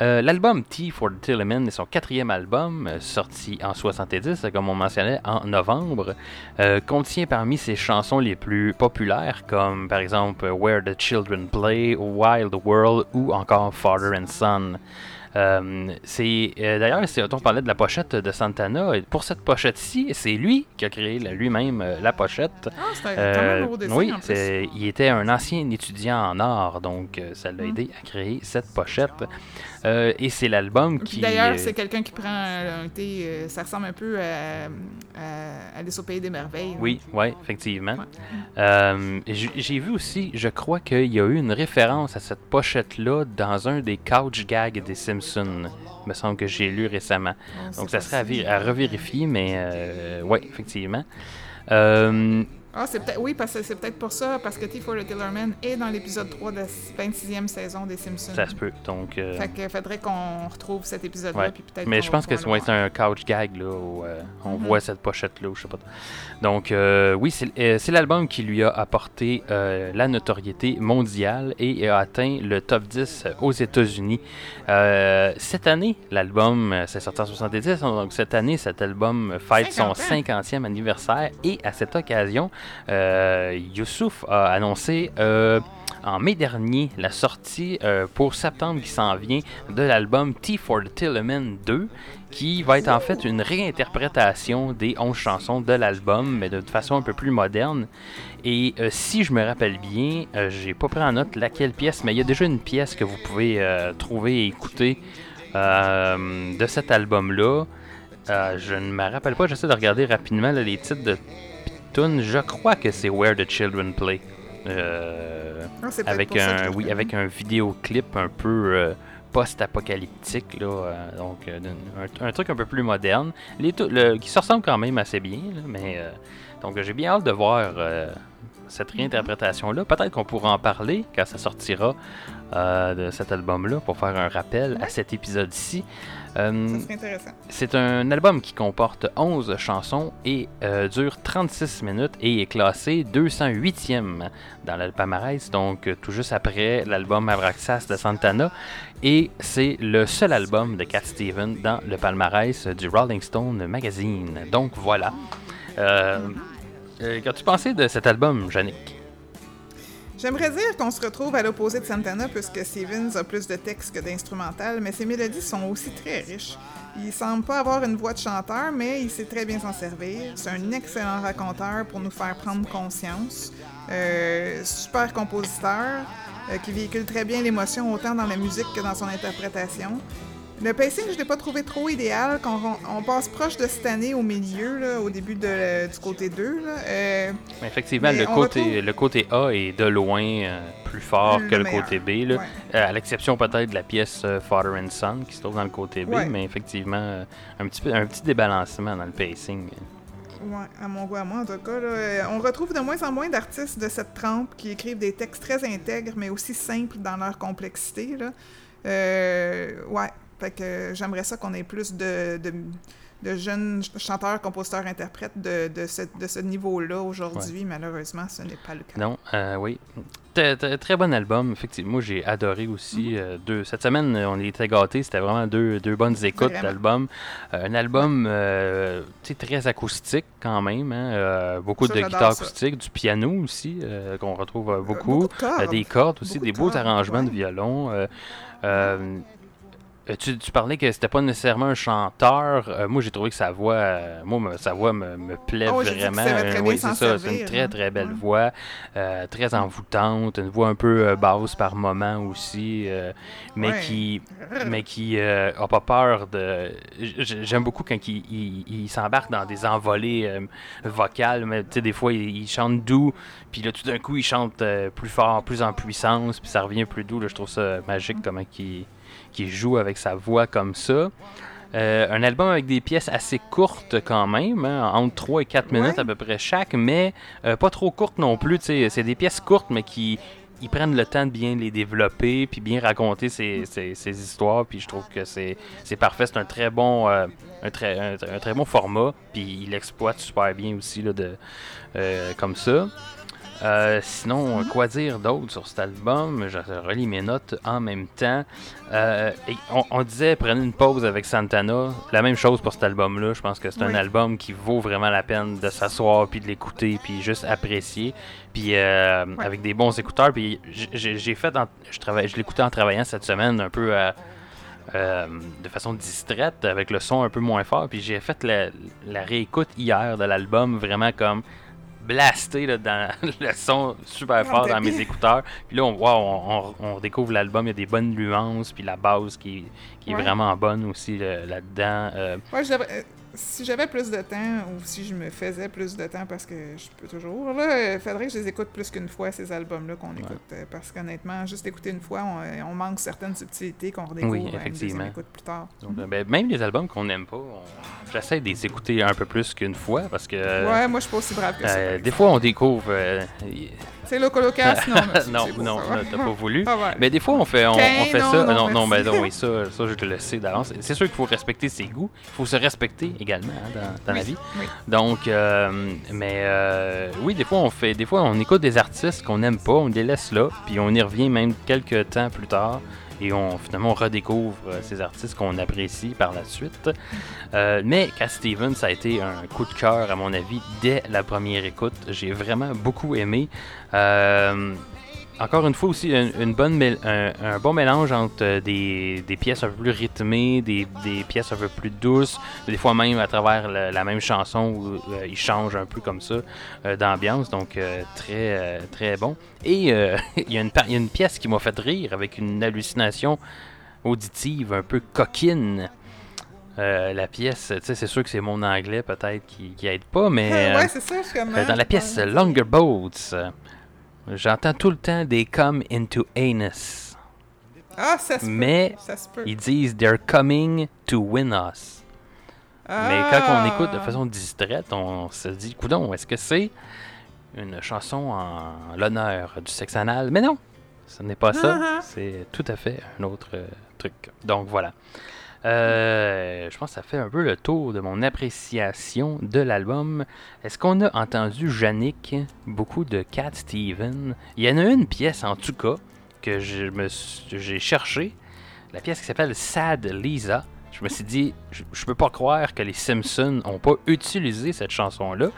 Euh, L'album Tea for the Tilleman est son quatrième album, euh, sorti en 70, comme on mentionnait, en novembre. Euh, contient parmi ses chansons les plus populaires, comme par exemple Where the Children Play, Wild World ou encore Father and Son. Euh, c'est euh, d'ailleurs, c'est- on parlait de la pochette de Santana. et Pour cette pochette-ci, c'est lui qui a créé lui-même euh, la pochette. Ah, c'était un beau dessin, oui, en plus. c'est- il était un ancien étudiant en art, donc ça l'a Mm. aidé à créer cette pochette. Euh, et c'est l'album qui. D'ailleurs, euh, c'est quelqu'un qui prend un, thé, euh, ça ressemble un peu à, à Alice au Pays des Merveilles. Oui, oui, effectivement. Ouais. Euh, j'ai vu aussi, je crois qu'il y a eu une référence à cette pochette-là dans un des couch gags des Simpsons. Il me semble que j'ai lu récemment. Oh, Donc ça serait à, revérifier, mais euh, oui, effectivement. Euh, Ah, c'est peut-être oui, parce que c'est peut-être pour ça, parce que T for the Tillerman est dans l'épisode 3 de la 26e saison des Simpsons. ça se peut. Donc, euh, Fait que faudrait qu'on retrouve cet épisode-là, Ouais. puis peut-être Mais je va pense que ouais, le c'est un couch gag, là, où euh, on Mhm. voit cette pochette-là, ou je sais pas. Donc, euh, oui, c'est euh, c'est l'album qui lui a apporté la notoriété mondiale et a atteint le top 10 aux États-Unis. Cette année, l'album, c'est sorti en 70, donc cette année, cet album fête 50 son ans. 50e anniversaire et à cette occasion, Youssouf a annoncé euh, en mai dernier la sortie euh, pour septembre qui s'en vient de l'album T for the Tilleman 2, qui va être en fait une réinterprétation des 11 chansons de l'album, mais de façon un peu plus moderne. Et euh, si je me rappelle bien, euh, j'ai pas pris en note laquelle pièce, mais il y a déjà une pièce que vous pouvez euh, trouver et écouter euh, de cet album-là. Euh, je ne me rappelle pas, j'essaie de regarder rapidement là, les titres de Je crois que c'est Where the Children Play. Euh, Ah, avec un, oui, avec un vidéoclip un peu euh, post-apocalyptique, là, euh, donc un, un truc un peu plus moderne, les le- qui se ressemble quand même assez bien, là, mais donc j'ai bien hâte de voir cette réinterprétation-là. Peut-être qu'on pourra en parler quand ça sortira de cet album-là pour faire un rappel à cet épisode-ci. Euh, c'est un album qui comporte 11 chansons et euh, dure 36 minutes et est classé 208e dans le palmarès, donc euh, tout juste après l'album Abraxas de Santana. Et c'est le seul album de Cat Stevens dans le palmarès du Rolling Stone Magazine. Donc voilà. Euh, Qu'as-tu pensé de cet album, Yannick? J'aimerais dire qu'on se retrouve à l'opposé de Santana puisque Stevens a plus de texte que d'instrumental, mais ses mélodies sont aussi très riches. Il semble pas avoir une voix de chanteur, mais il sait très bien s'en servir. C'est un excellent raconteur pour nous faire prendre conscience. Euh, super compositeur euh, qui véhicule très bien l'émotion autant dans la musique que dans son interprétation. Le pacing, je l'ai pas trouvé trop idéal. Quand on, on passe proche de cette année au milieu, là, au début de- du côté 2. Là, euh, Effectivement, le côté, retrouve- le côté A est de loin euh, plus fort Le que le côté B. là. Ouais. Euh, à l'exception peut-être de la pièce Father and Son qui se trouve dans le côté B, Ouais. mais effectivement, un, petit peu, un petit débalancement dans le pacing. Ouais, à mon goût, à moi, en tout cas. là, on retrouve de moins en moins d'artistes de cette trempe qui écrivent des textes très intègres, mais aussi simples dans leur complexité. Là. Euh, ouais, fait que euh, j'aimerais ça qu'on ait plus de, de, de jeunes ch- chanteurs, compositeurs, interprètes de, de ce, niveau-là aujourd'hui. Malheureusement, ce n'est pas le cas. Non, euh, oui. Très, bon album, effectivement. Moi, j'ai adoré Mhm. aussi. euh, deux. Cette semaine, euh, on était gâtés. C'était vraiment deux, deux bonnes écoutes Vraiment. d'album. Euh, un album euh, très acoustique quand même. hein, euh, beaucoup Ça, de guitare ça. acoustique, du piano aussi, euh, qu'on retrouve euh, Euh, beaucoup. de cordes. Euh, des cordes aussi, Beaucoup des de beaux cordes, arrangements de violon. Euh, tu, tu parlais que c'était pas nécessairement un chanteur. Euh, moi, j'ai trouvé que sa voix, euh, moi, me- sa voix me, me plaît Ah vraiment. oui, c'est ça. C'est une très hein. très belle Ouais. voix, euh, très envoûtante, une voix un peu basse par moment aussi, mais Ouais. qui, mais qui a pas peur de. J'aime beaucoup quand il, il- il s'embarque dans des envolées vocales, mais tu sais, des fois, il, il chante doux, puis là, tout d'un coup, il chante plus fort, plus en puissance, puis ça revient plus doux. Là, je trouve ça magique comment il, qu'il joue avec sa voix comme ça. Euh, un album avec des pièces assez courtes quand même, hein, entre 3 et 4 minutes à peu près chaque, mais euh, pas trop courtes non plus. C'est des pièces courtes, mais qui ils prennent le temps de bien les développer, puis bien raconter ces, ces- ces histoires, puis je trouve que c'est parfait. C'est un très bon euh, un très, un, un très bon format, puis il l'exploite super bien aussi là, de, comme ça. Euh, sinon, quoi dire d'autre sur cet album? Je relis mes notes en même temps. Euh, et on, on disait, prenez une pause avec Santana. La même chose pour cet album-là. Je pense que c'est un album qui vaut vraiment la peine de s'asseoir, puis de l'écouter, puis juste apprécier. Puis euh, avec des bons écouteurs. Puis j'ai j'ai fait, en- je, travaille, je l'écoutais en travaillant cette semaine un peu à- euh, de façon distraite, avec le son un peu moins fort. Puis j'ai fait la, la réécoute hier de l'album, vraiment comme blasté là, dans le son super fort dans mes écouteurs. Puis là, on, wow, on, on- on découvre l'album, il y a des bonnes nuances, puis la base qui, qui est vraiment bonne aussi là- là-dedans. Euh, Ouais, je devrais- euh, si j'avais plus de temps, ou si je me faisais plus de temps, parce que je peux toujours, là, il faudrait que je les écoute plus qu'une fois, ces albums-là qu'on écoute. euh, Parce qu'honnêtement, juste écouter une fois, on, euh, on manque certaines subtilités qu'on redécouvre Oui, à une deuxième effectivement. écoute plus tard. donc, euh, ben, même les albums qu'on n'aime pas, on- j'essaie de les écouter un peu plus qu'une fois parce que euh, ouais, moi, je suis pas aussi brave que ça. euh, des fois on découvre. euh, C'est le colocas, non, non, non, t'as pas voulu. Ah ouais. Mais des fois, on fait, on, fait non, ça. non, non, non, ben oui, ça, ça, je te le sais d'avance. C'est sûr qu'il faut respecter ses goûts. Il faut se respecter également hein, dans, dans la vie. oui. Donc, euh, mais euh, oui, des fois, on fait, des fois, on écoute des artistes qu'on n'aime pas, on les laisse là, puis on y revient même quelques temps plus tard. Et on, finalement, redécouvre euh, ces artistes qu'on apprécie par la suite. Euh, mais Cat Stevens, a été un coup de cœur, à mon avis, dès la première écoute. J'ai vraiment beaucoup aimé. Euh, encore une fois aussi, une, une bonne un, un bon mélange entre euh, des, des pièces un peu plus rythmées, des, des pièces un peu plus douces, des fois même à travers la, la même chanson où euh, il change un peu comme ça euh, d'ambiance, donc euh, très très bon. Et il y, a une y a une pièce qui m'a fait rire avec une hallucination auditive un peu coquine. Euh, la pièce, tu sais, c'est sûr que c'est mon anglais peut-être qui, qui aide pas, mais euh, c'est ça, je euh, dans la pièce Longer Boats, j'entends tout le temps des come into anus. Ah, ça se peut. Mais Ça se peut. ils disent they're coming to win us. Mais quand on écoute de Ah. façon distraite, on se dit, coudon, est-ce que c'est une chanson en l'honneur du sexe anal? Mais non, ce n'est pas ça. Ah, ah. C'est tout à fait un autre euh, truc. Donc voilà. Euh, je pense que ça fait un peu le tour de mon appréciation de l'album. Est-ce qu'on a entendu Yannick, beaucoup de Cat Steven? Il y en a une pièce en tout cas que j'ai cherché, la pièce qui s'appelle Sad Lisa. Je me suis dit, je, je peux pas croire que les Simpsons ont pas utilisé cette chanson-là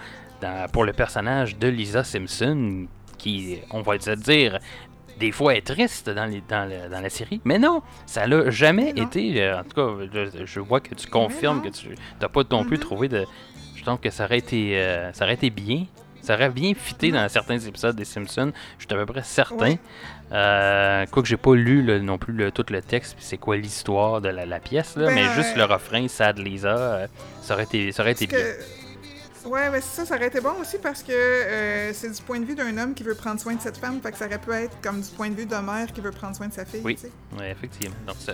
dans- pour le personnage de Lisa Simpson, qui, on va se dire, des fois est triste dans, les, dans, le- dans la série. Mais non, ça l'a jamais non. été. euh, en tout cas, je, je vois que tu confirmes que tu n'as pas non plus Mhm. trouvé de. Je trouve que ça aurait été, euh, ça aurait été bien. Ça aurait bien fité Non. dans certains épisodes des Simpsons. Je suis à peu près certain. Ouais. Euh, Quoique j'ai pas lu le- non plus le- tout le texte, c'est quoi l'histoire de la, la pièce, là, Ben, mais juste le refrain, Sad Lisa, euh, ça aurait été, ça aurait été bien. que- Ouais, mais ça, ça aurait été bon aussi parce que euh, c'est du point de vue d'un homme qui veut prendre soin de cette femme, fait que ça aurait pu être comme du point de vue d'un mère qui veut prendre soin de sa fille. Oui. Ouais, effectivement. Donc, ça-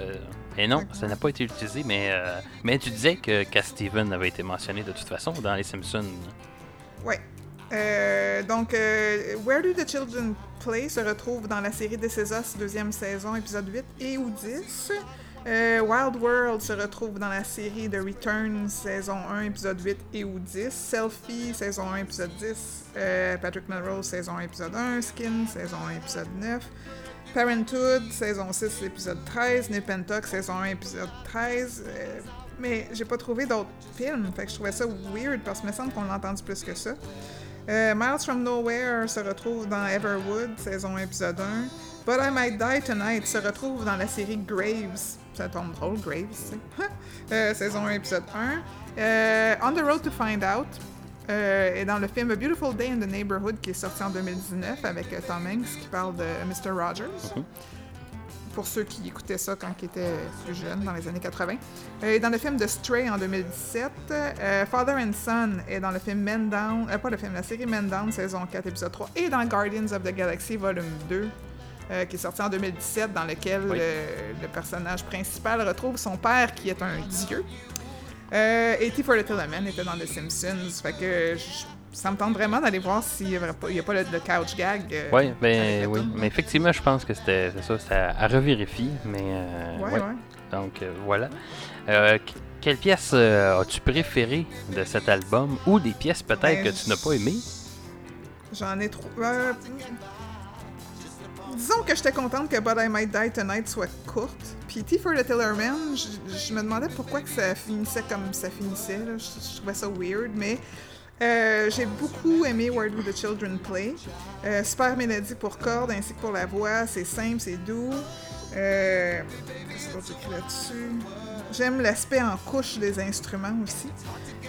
Et non, ça n'a pas été utilisé, mais, euh, mais tu disais que Cat Steven avait été mentionné de toute façon dans Les Simpsons. Ouais. Euh, donc, euh, Where Do the Children Play se retrouve dans la série This Is Us, deuxième saison, épisode 8 et ou 10. Euh, Wild World se retrouve dans la série The Return, saison 1, épisode 8 et ou 10. Selfie, saison 1, épisode 10. Euh, Patrick Melrose, saison 1, épisode 1. Skin, saison 1, épisode 9. Parenthood, saison 6, épisode 13. Nip and Tuck, saison 1, épisode 13. Euh, mais j'ai pas trouvé d'autres films, fait que je trouvais ça weird parce que me semble qu'on plus que ça. Miles from Nowhere se retrouve dans Everwood, saison 1, épisode 1. But I Might Die Tonight se retrouve dans la série Graves. Ça tombe drôle, Graves. Euh, saison 1, épisode 1. Euh, On the Road to Find Out euh, est dans le film A Beautiful Day in the Neighborhood qui est sorti en 2019 avec euh, Tom Hanks qui parle de Mr. Rogers. Pour ceux qui écoutaient ça quand ils étaient plus jeunes, dans les années 80. Euh, et dans le film The Stray en 2017, euh, Father and Son est dans le film Men Down, pas le film, la série Men Down, saison 4, épisode 3, et dans Guardians of the Galaxy, volume 2, euh, qui est sorti en 2017, dans lequel Oui. euh, le personnage principal retrouve son père qui est un dieu. Euh, et T for Little Men était dans The Simpsons, fait que je- ça me tente vraiment d'aller voir s'il n'y a, pas- a le, le couch gag. euh, Oui, avec ben oui. Mais effectivement, je pense que c'était c'est ça, c'était à, revérifier. Mais Ouais, ouais. ouais. Donc voilà. Qu- quelle pièce as-tu préférée de cet album ou des pièces peut-être Ben, que tu n'as pas aimées? J'en ai trop. Disons que j'étais contente que But I Might Die Tonight soit courte. Puis T for Little Merman, je, me demandais pourquoi que ça finissait comme ça finissait. Je, trouvais ça weird, mais euh, j'ai beaucoup aimé Where Do the Children Play. Euh, super mélodie pour cordes ainsi que pour la voix. C'est simple, c'est doux. Euh, que j'écris là-dessus? J'aime l'aspect en couche des instruments aussi.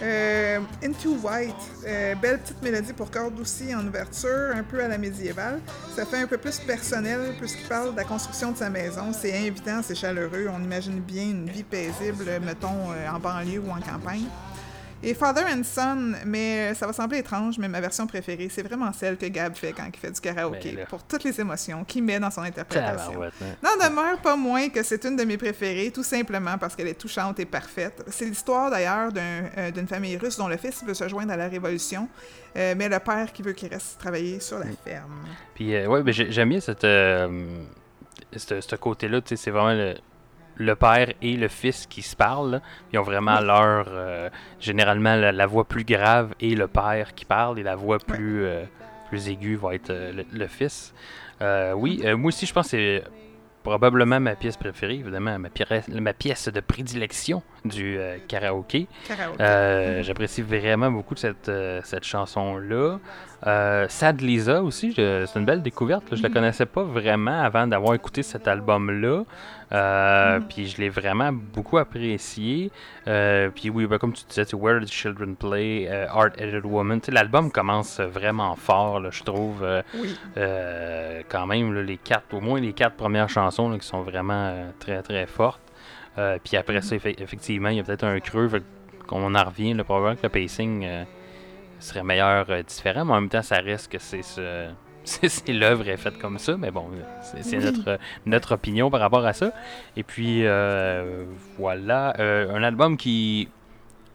Euh, Into White, euh, belle petite mélodie pour cordes aussi en ouverture, un peu à la médiévale. Ça fait un peu plus personnel puisqu'il parle de la construction de sa maison. C'est invitant, c'est chaleureux. On imagine bien une vie paisible, mettons, euh, en banlieue ou en campagne. Et Father and Son, mais ça va sembler étrange, mais ma version préférée, c'est vraiment celle que Gab fait quand il fait du karaoké, Ben là. pour toutes les émotions qu'il met dans son interprétation. Hein. N'en demeure pas moins que c'est une de mes préférées, tout simplement parce qu'elle est touchante et parfaite. C'est l'histoire d'ailleurs euh, d'une famille russe dont le fils veut se joindre à la révolution, euh, mais le père qui veut qu'il reste travailler sur la ferme. Puis, euh, ouais, ben, j'ai- j'aime bien cette, euh, ce, côté-là. C'est vraiment le, le père et le fils qui se parlent. là. Ils ont vraiment leur. euh, généralement, la, la voix plus grave est le père qui parle et la voix plus, euh, plus aiguë va être euh, le, le fils. Oui, moi aussi, je pense que c'est probablement ma pièce préférée, évidemment, ma pièce de prédilection du euh, karaoké. Karaoke. Euh, J'apprécie vraiment beaucoup cette, euh, cette chanson-là. Euh, Sad Lisa aussi, c'est une belle découverte. là. Je la connaissais pas vraiment avant d'avoir écouté cet album-là. Euh, Puis je l'ai vraiment beaucoup apprécié. Euh, puis oui, ben, comme tu disais, Where the Children Play, euh, Art Edited Woman. L'album commence vraiment fort, là, je trouve. Oui. quand même, là, les quatre, au moins les quatre premières chansons là, qui sont vraiment très très fortes. Euh, puis après ça, effe- effectivement, il y a peut-être un creux, qu'on en revient. Là, probablement que le pacing euh, serait meilleur, euh, différent, mais en même temps, ça reste que c'est ce. L'œuvre est faite comme ça, mais bon, c'est Oui. notre, notre opinion par rapport à ça. Et puis, voilà, un album qui,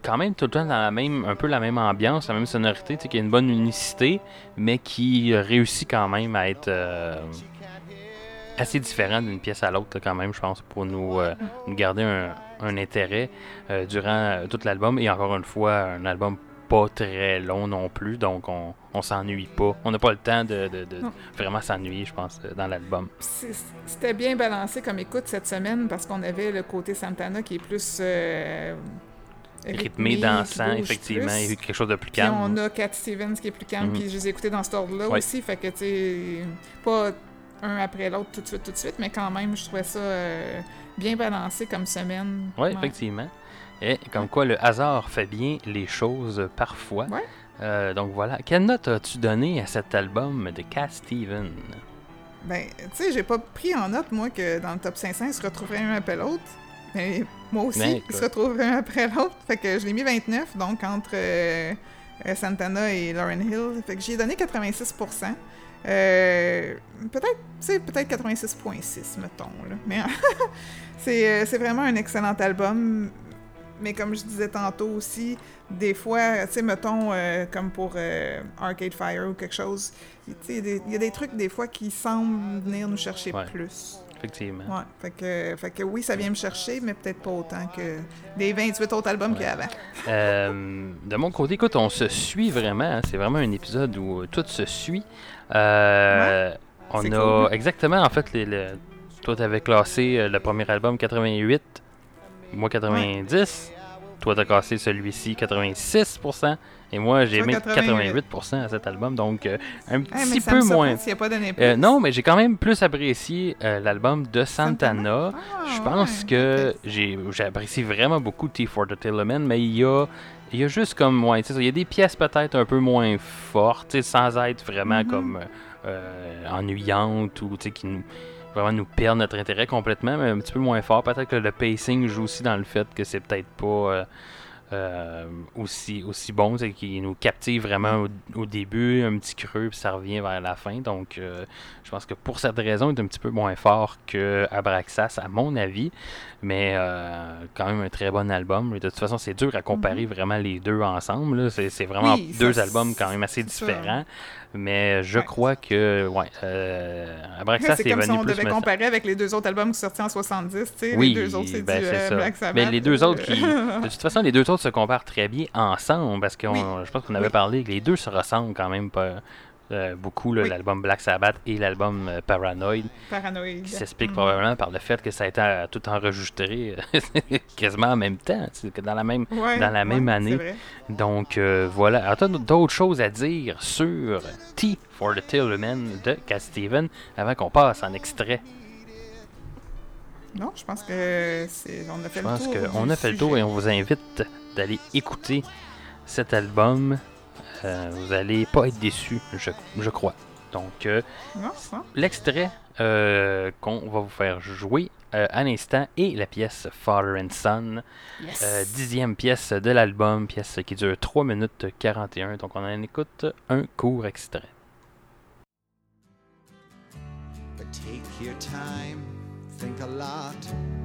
quand même, tout le temps dans la même, un peu la même ambiance, la même sonorité, tu sais, qui a une bonne unicité, mais qui réussit quand même à être euh, assez différent d'une pièce à l'autre, quand même, je pense, pour nous, euh, nous garder un, un intérêt euh, durant euh, tout l'album. Et encore une fois, un album pas très long non plus, donc on, on s'ennuie pas. On n'a pas le temps de, de- de Non. vraiment s'ennuyer, je pense, dans l'album. C'était bien balancé comme écoute cette semaine parce qu'on avait le côté Santana qui est plus euh, Rythmé, qui dansant, effectivement, plus. a quelque chose de plus Puis calme. on a Cat Stevens qui est plus calme, Mhm. puis je les ai écoutés dans cet ordre-là Ouais. aussi. Fait que, tu sais, pas un après l'autre tout de suite, tout de suite, mais quand même, je trouvais ça euh, bien balancé comme semaine. Oui, effectivement. Et comme quoi le hasard fait bien les choses parfois. Ouais. Euh, donc voilà. Quelle note as-tu donné à cet album de Cat Steven? Ben, tu sais, j'ai pas pris en note, moi, que dans le top 500, ils se retrouveraient un après l'autre. Mais moi aussi, Ben, ils écoute. se retrouveraient un après l'autre. Fait que je l'ai mis 29, donc entre euh, Santana et Lauren Hill. Fait que j'ai donné 86 Euh, peut-être, peut-être 86.6, mettons, là. Mais c'est, euh, c'est vraiment un excellent album. Mais comme je disais tantôt aussi, des fois, tu sais, mettons, euh, comme pour euh, Arcade Fire ou quelque chose, il y a des- il y a des trucs des fois qui semblent venir nous chercher Ouais. plus. Effectivement. Ouais, fait que, fait que oui, ça vient me chercher, mais peut-être pas autant que les 28 autres albums qu'il y a avant. Euh, de mon côté, écoute, on se suit vraiment. hein. C'est vraiment un épisode où tout se suit. Euh, on c'est a cool. exactement, en fait, les, le- toi, tu avais classé euh, le premier album 88, moi 90. Toi, tu as classé celui-ci 86%. Et moi, j'ai Toi, mis 88. 88% à cet album. Donc, euh, un petit peu moins. s'il a pas donné plus. Euh, non, mais j'ai quand même plus apprécié euh, l'album de Santana. Ah, Je pense ouais, que ok. j'ai j'apprécie vraiment beaucoup T for the Tillman, mais il y a, il y a juste comme, ouais, tu sais, il y a des pièces peut-être un peu moins fortes, tu sais, sans être vraiment Mhm. comme euh, euh, ennuyantes ou tu sais, qui nous, vraiment nous perdent notre intérêt complètement, mais un petit peu moins fort. Peut-être que le pacing joue aussi dans le fait que c'est peut-être pas euh, euh, aussi, aussi bon, c'est qui nous captive vraiment au, au début, un petit creux, puis ça revient vers la fin. Donc, euh, je pense que pour cette raison, il est un petit peu moins fort que Abraxas, à mon avis. Mais euh, quand même un très bon album. De toute façon, c'est dur à comparer vraiment les deux ensemble. C'est, vraiment Oui, deux albums quand même assez ça. différents. Mais je Ouais. crois que ouais, Abraxas c'est est comme si on plus devait me- comparer avec les deux autres albums qui sont sortis en 70, tu sais. Oui, les deux autres, c'est ben, du. Black Sabbath. Mais les deux autres qui. De toute façon, les deux autres se comparent très bien ensemble parce que Oui. je pense qu'on avait Oui. parlé que les deux se ressemblent quand même pas, euh, beaucoup, Oui. l'album Black Sabbath et l'album euh, Paranoid, Paranoïde. qui s'explique Mm. probablement par le fait que ça a été euh, tout enregistré quasiment en même temps, dans la même. Ouais, dans la même année. Donc voilà. Alors, d'autres choses à dire sur T for the Tillman de Cat Steven avant qu'on passe en extrait? Non, je pense que c'est. On a fait Je le pense tour. qu'on du a fait le tour et on vous invite d'aller écouter cet album. Euh, vous allez pas être déçus, je, je crois. Donc, euh, l'extrait euh, qu'on va vous faire jouer euh, à l'instant est la pièce Father and Son, euh, dixième pièce de l'album, pièce qui dure 3 minutes 41. Donc, on en écoute un court extrait. But take your time, think a lot.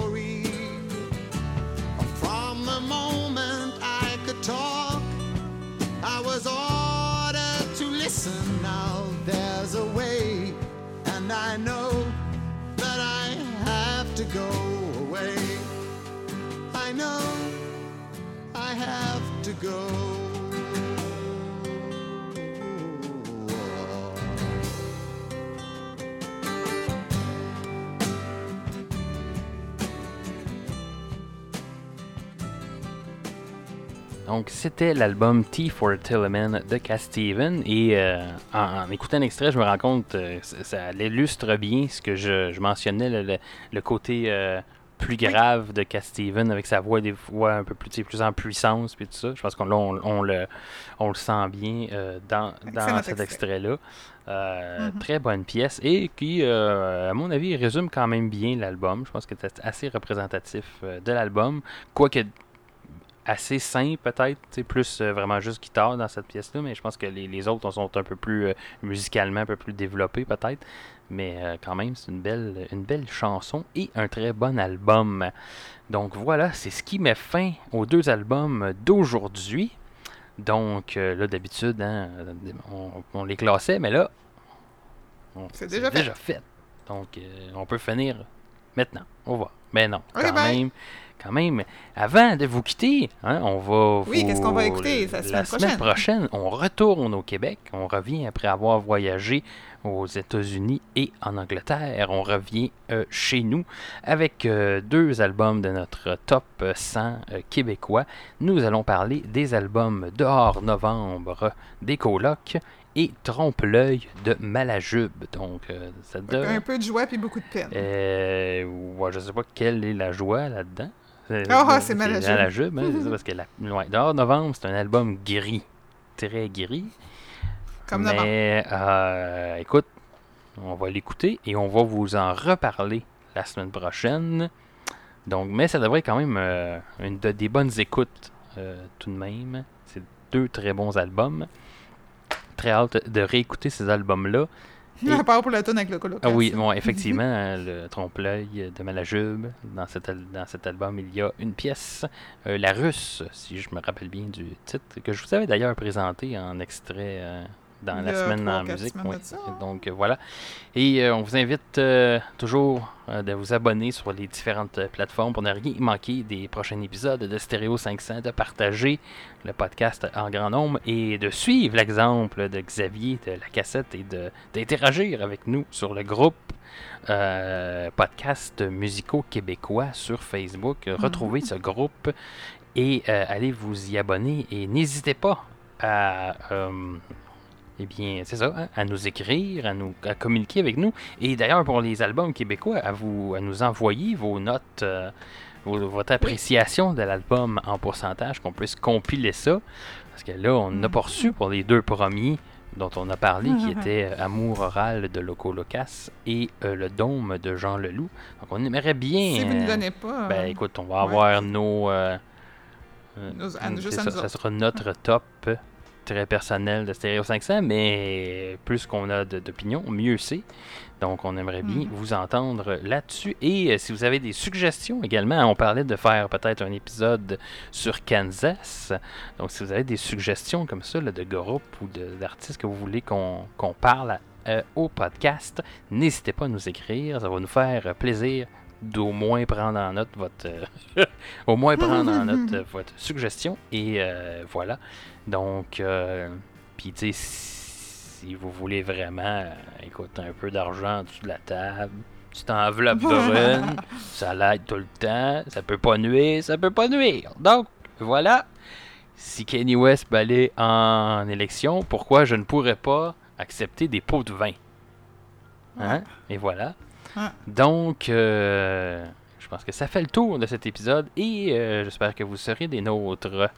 Donc, c'était l'album T for Tilleman de Cat Steven. Et euh, en, en écoutant l'extrait, je me rends compte que ça, ça illustre bien ce que je, mentionnais, le côté euh, plus grave de Cat Steven avec sa voix des fois un peu plus, plus en puissance. Puis tout ça. Je pense qu'on on, on le, on le sent bien euh, dans, dans cet extrait. extrait-là. Euh, Mhm. Très bonne pièce et qui, euh, à mon avis, résume quand même bien l'album. Je pense que c'est assez représentatif de l'album. Quoique assez simple peut-être, plus euh, vraiment juste guitare dans cette pièce-là, mais je pense que les, les autres sont un peu plus euh, musicalement, un peu plus développés peut-être. Mais euh, quand même, c'est une belle, une belle chanson et un très bon album. Donc voilà, c'est ce qui met fin aux deux albums d'aujourd'hui. Donc là, d'habitude, hein, on, on les classait, mais là, C'est déjà fait. fait. Donc on peut finir maintenant. On va. Mais non, quand bye. même. Quand même, avant de vous quitter, hein, on va. Oui, vous- qu'est-ce qu'on va écouter la semaine prochaine? prochaine, on retourne au Québec. On revient après avoir voyagé aux États-Unis et en Angleterre. On revient euh, chez nous avec euh, deux albums de notre top 100 euh, québécois. Nous allons parler des albums Dehors Novembre des Colocs et Trompe-l'œil de Malajube. Donc, euh, ça donne. Un peu de joie puis beaucoup de peine. Euh, ouais, je sais pas quelle est la joie là-dedans. Euh, Ah, ah, c'est Malajube. Malajube, hein, c'est ça, parce que la, ouais, dehors novembre, c'est un album gris. Très gris. Comme. Mais euh, écoute, on va l'écouter et on va vous en reparler la semaine prochaine. Donc, mais ça devrait être quand même euh, une de- des bonnes écoutes euh, tout de même. C'est deux très bons albums. Très hâte de réécouter ces albums-là. Et- À part pour la tonne avec le coloc. Ah oui, bon, effectivement, hein, le trompe-l'œil de Malajube. Dans cet, dans cet album, il y a une pièce, euh, La Russe, si je me rappelle bien du titre, que je vous avais d'ailleurs présenté en extrait euh, dans la semaine trois, en quatre musique. oui. hein? Donc euh, voilà. Et euh, on vous invite euh, toujours euh, de vous abonner sur les différentes plateformes pour ne rien manquer des prochains épisodes de Stéréo 500, de partager le podcast en grand nombre et de suivre l'exemple de Xavier de la cassette et d'interagir avec nous sur le groupe podcast musicaux québécois sur Facebook. Retrouvez ce groupe et allez vous y abonner et n'hésitez pas à eh bien, c'est ça, hein, à nous écrire, à nous à communiquer avec nous. Et d'ailleurs, pour les albums québécois, à vous à nous envoyer vos notes, euh, vos- votre appréciation de l'album en pourcentage, qu'on puisse compiler ça. Parce que là, on n'a pas reçu pour les deux premiers dont on a parlé, qui étaient euh, Amour oral de Loco Locas et euh, Le Dôme de Jean Leloup. Donc, on aimerait bien. Si vous ne donnez pas. ben euh, écoute, on va ouais. avoir nos. ça, sera notre top très personnel de Stereo 500, mais plus qu'on a d'opinions, mieux c'est. Donc on aimerait bien Mhm. vous entendre là-dessus. Et euh, si vous avez des suggestions également, on parlait de faire peut-être un épisode sur Kansas. Donc si vous avez des suggestions comme ça là, de groupes ou d'artistes que vous voulez qu'on parle euh, au podcast, n'hésitez pas à nous écrire. Ça va nous faire plaisir d'au moins prendre en note votre euh, au moins prendre en note euh, votre suggestion. Et euh, voilà. Donc euh, puis tu sais si vous voulez vraiment écoute un peu d'argent en dessous de la table tu t'enveloppes de ça l'aide tout le temps ça peut pas nuire ça peut pas nuire. Donc voilà. Si Kanye West peut aller en élection pourquoi je ne pourrais pas accepter des pots de vin? Hein? Et voilà Donc, euh, je pense que ça fait le tour de cet épisode et euh, j'espère que vous serez des nôtres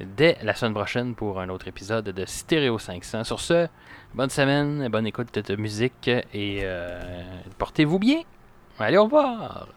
dès la semaine prochaine pour un autre épisode de Stéréo 500. Sur ce, bonne semaine, bonne écoute de musique et euh, portez-vous bien. Allez, au revoir.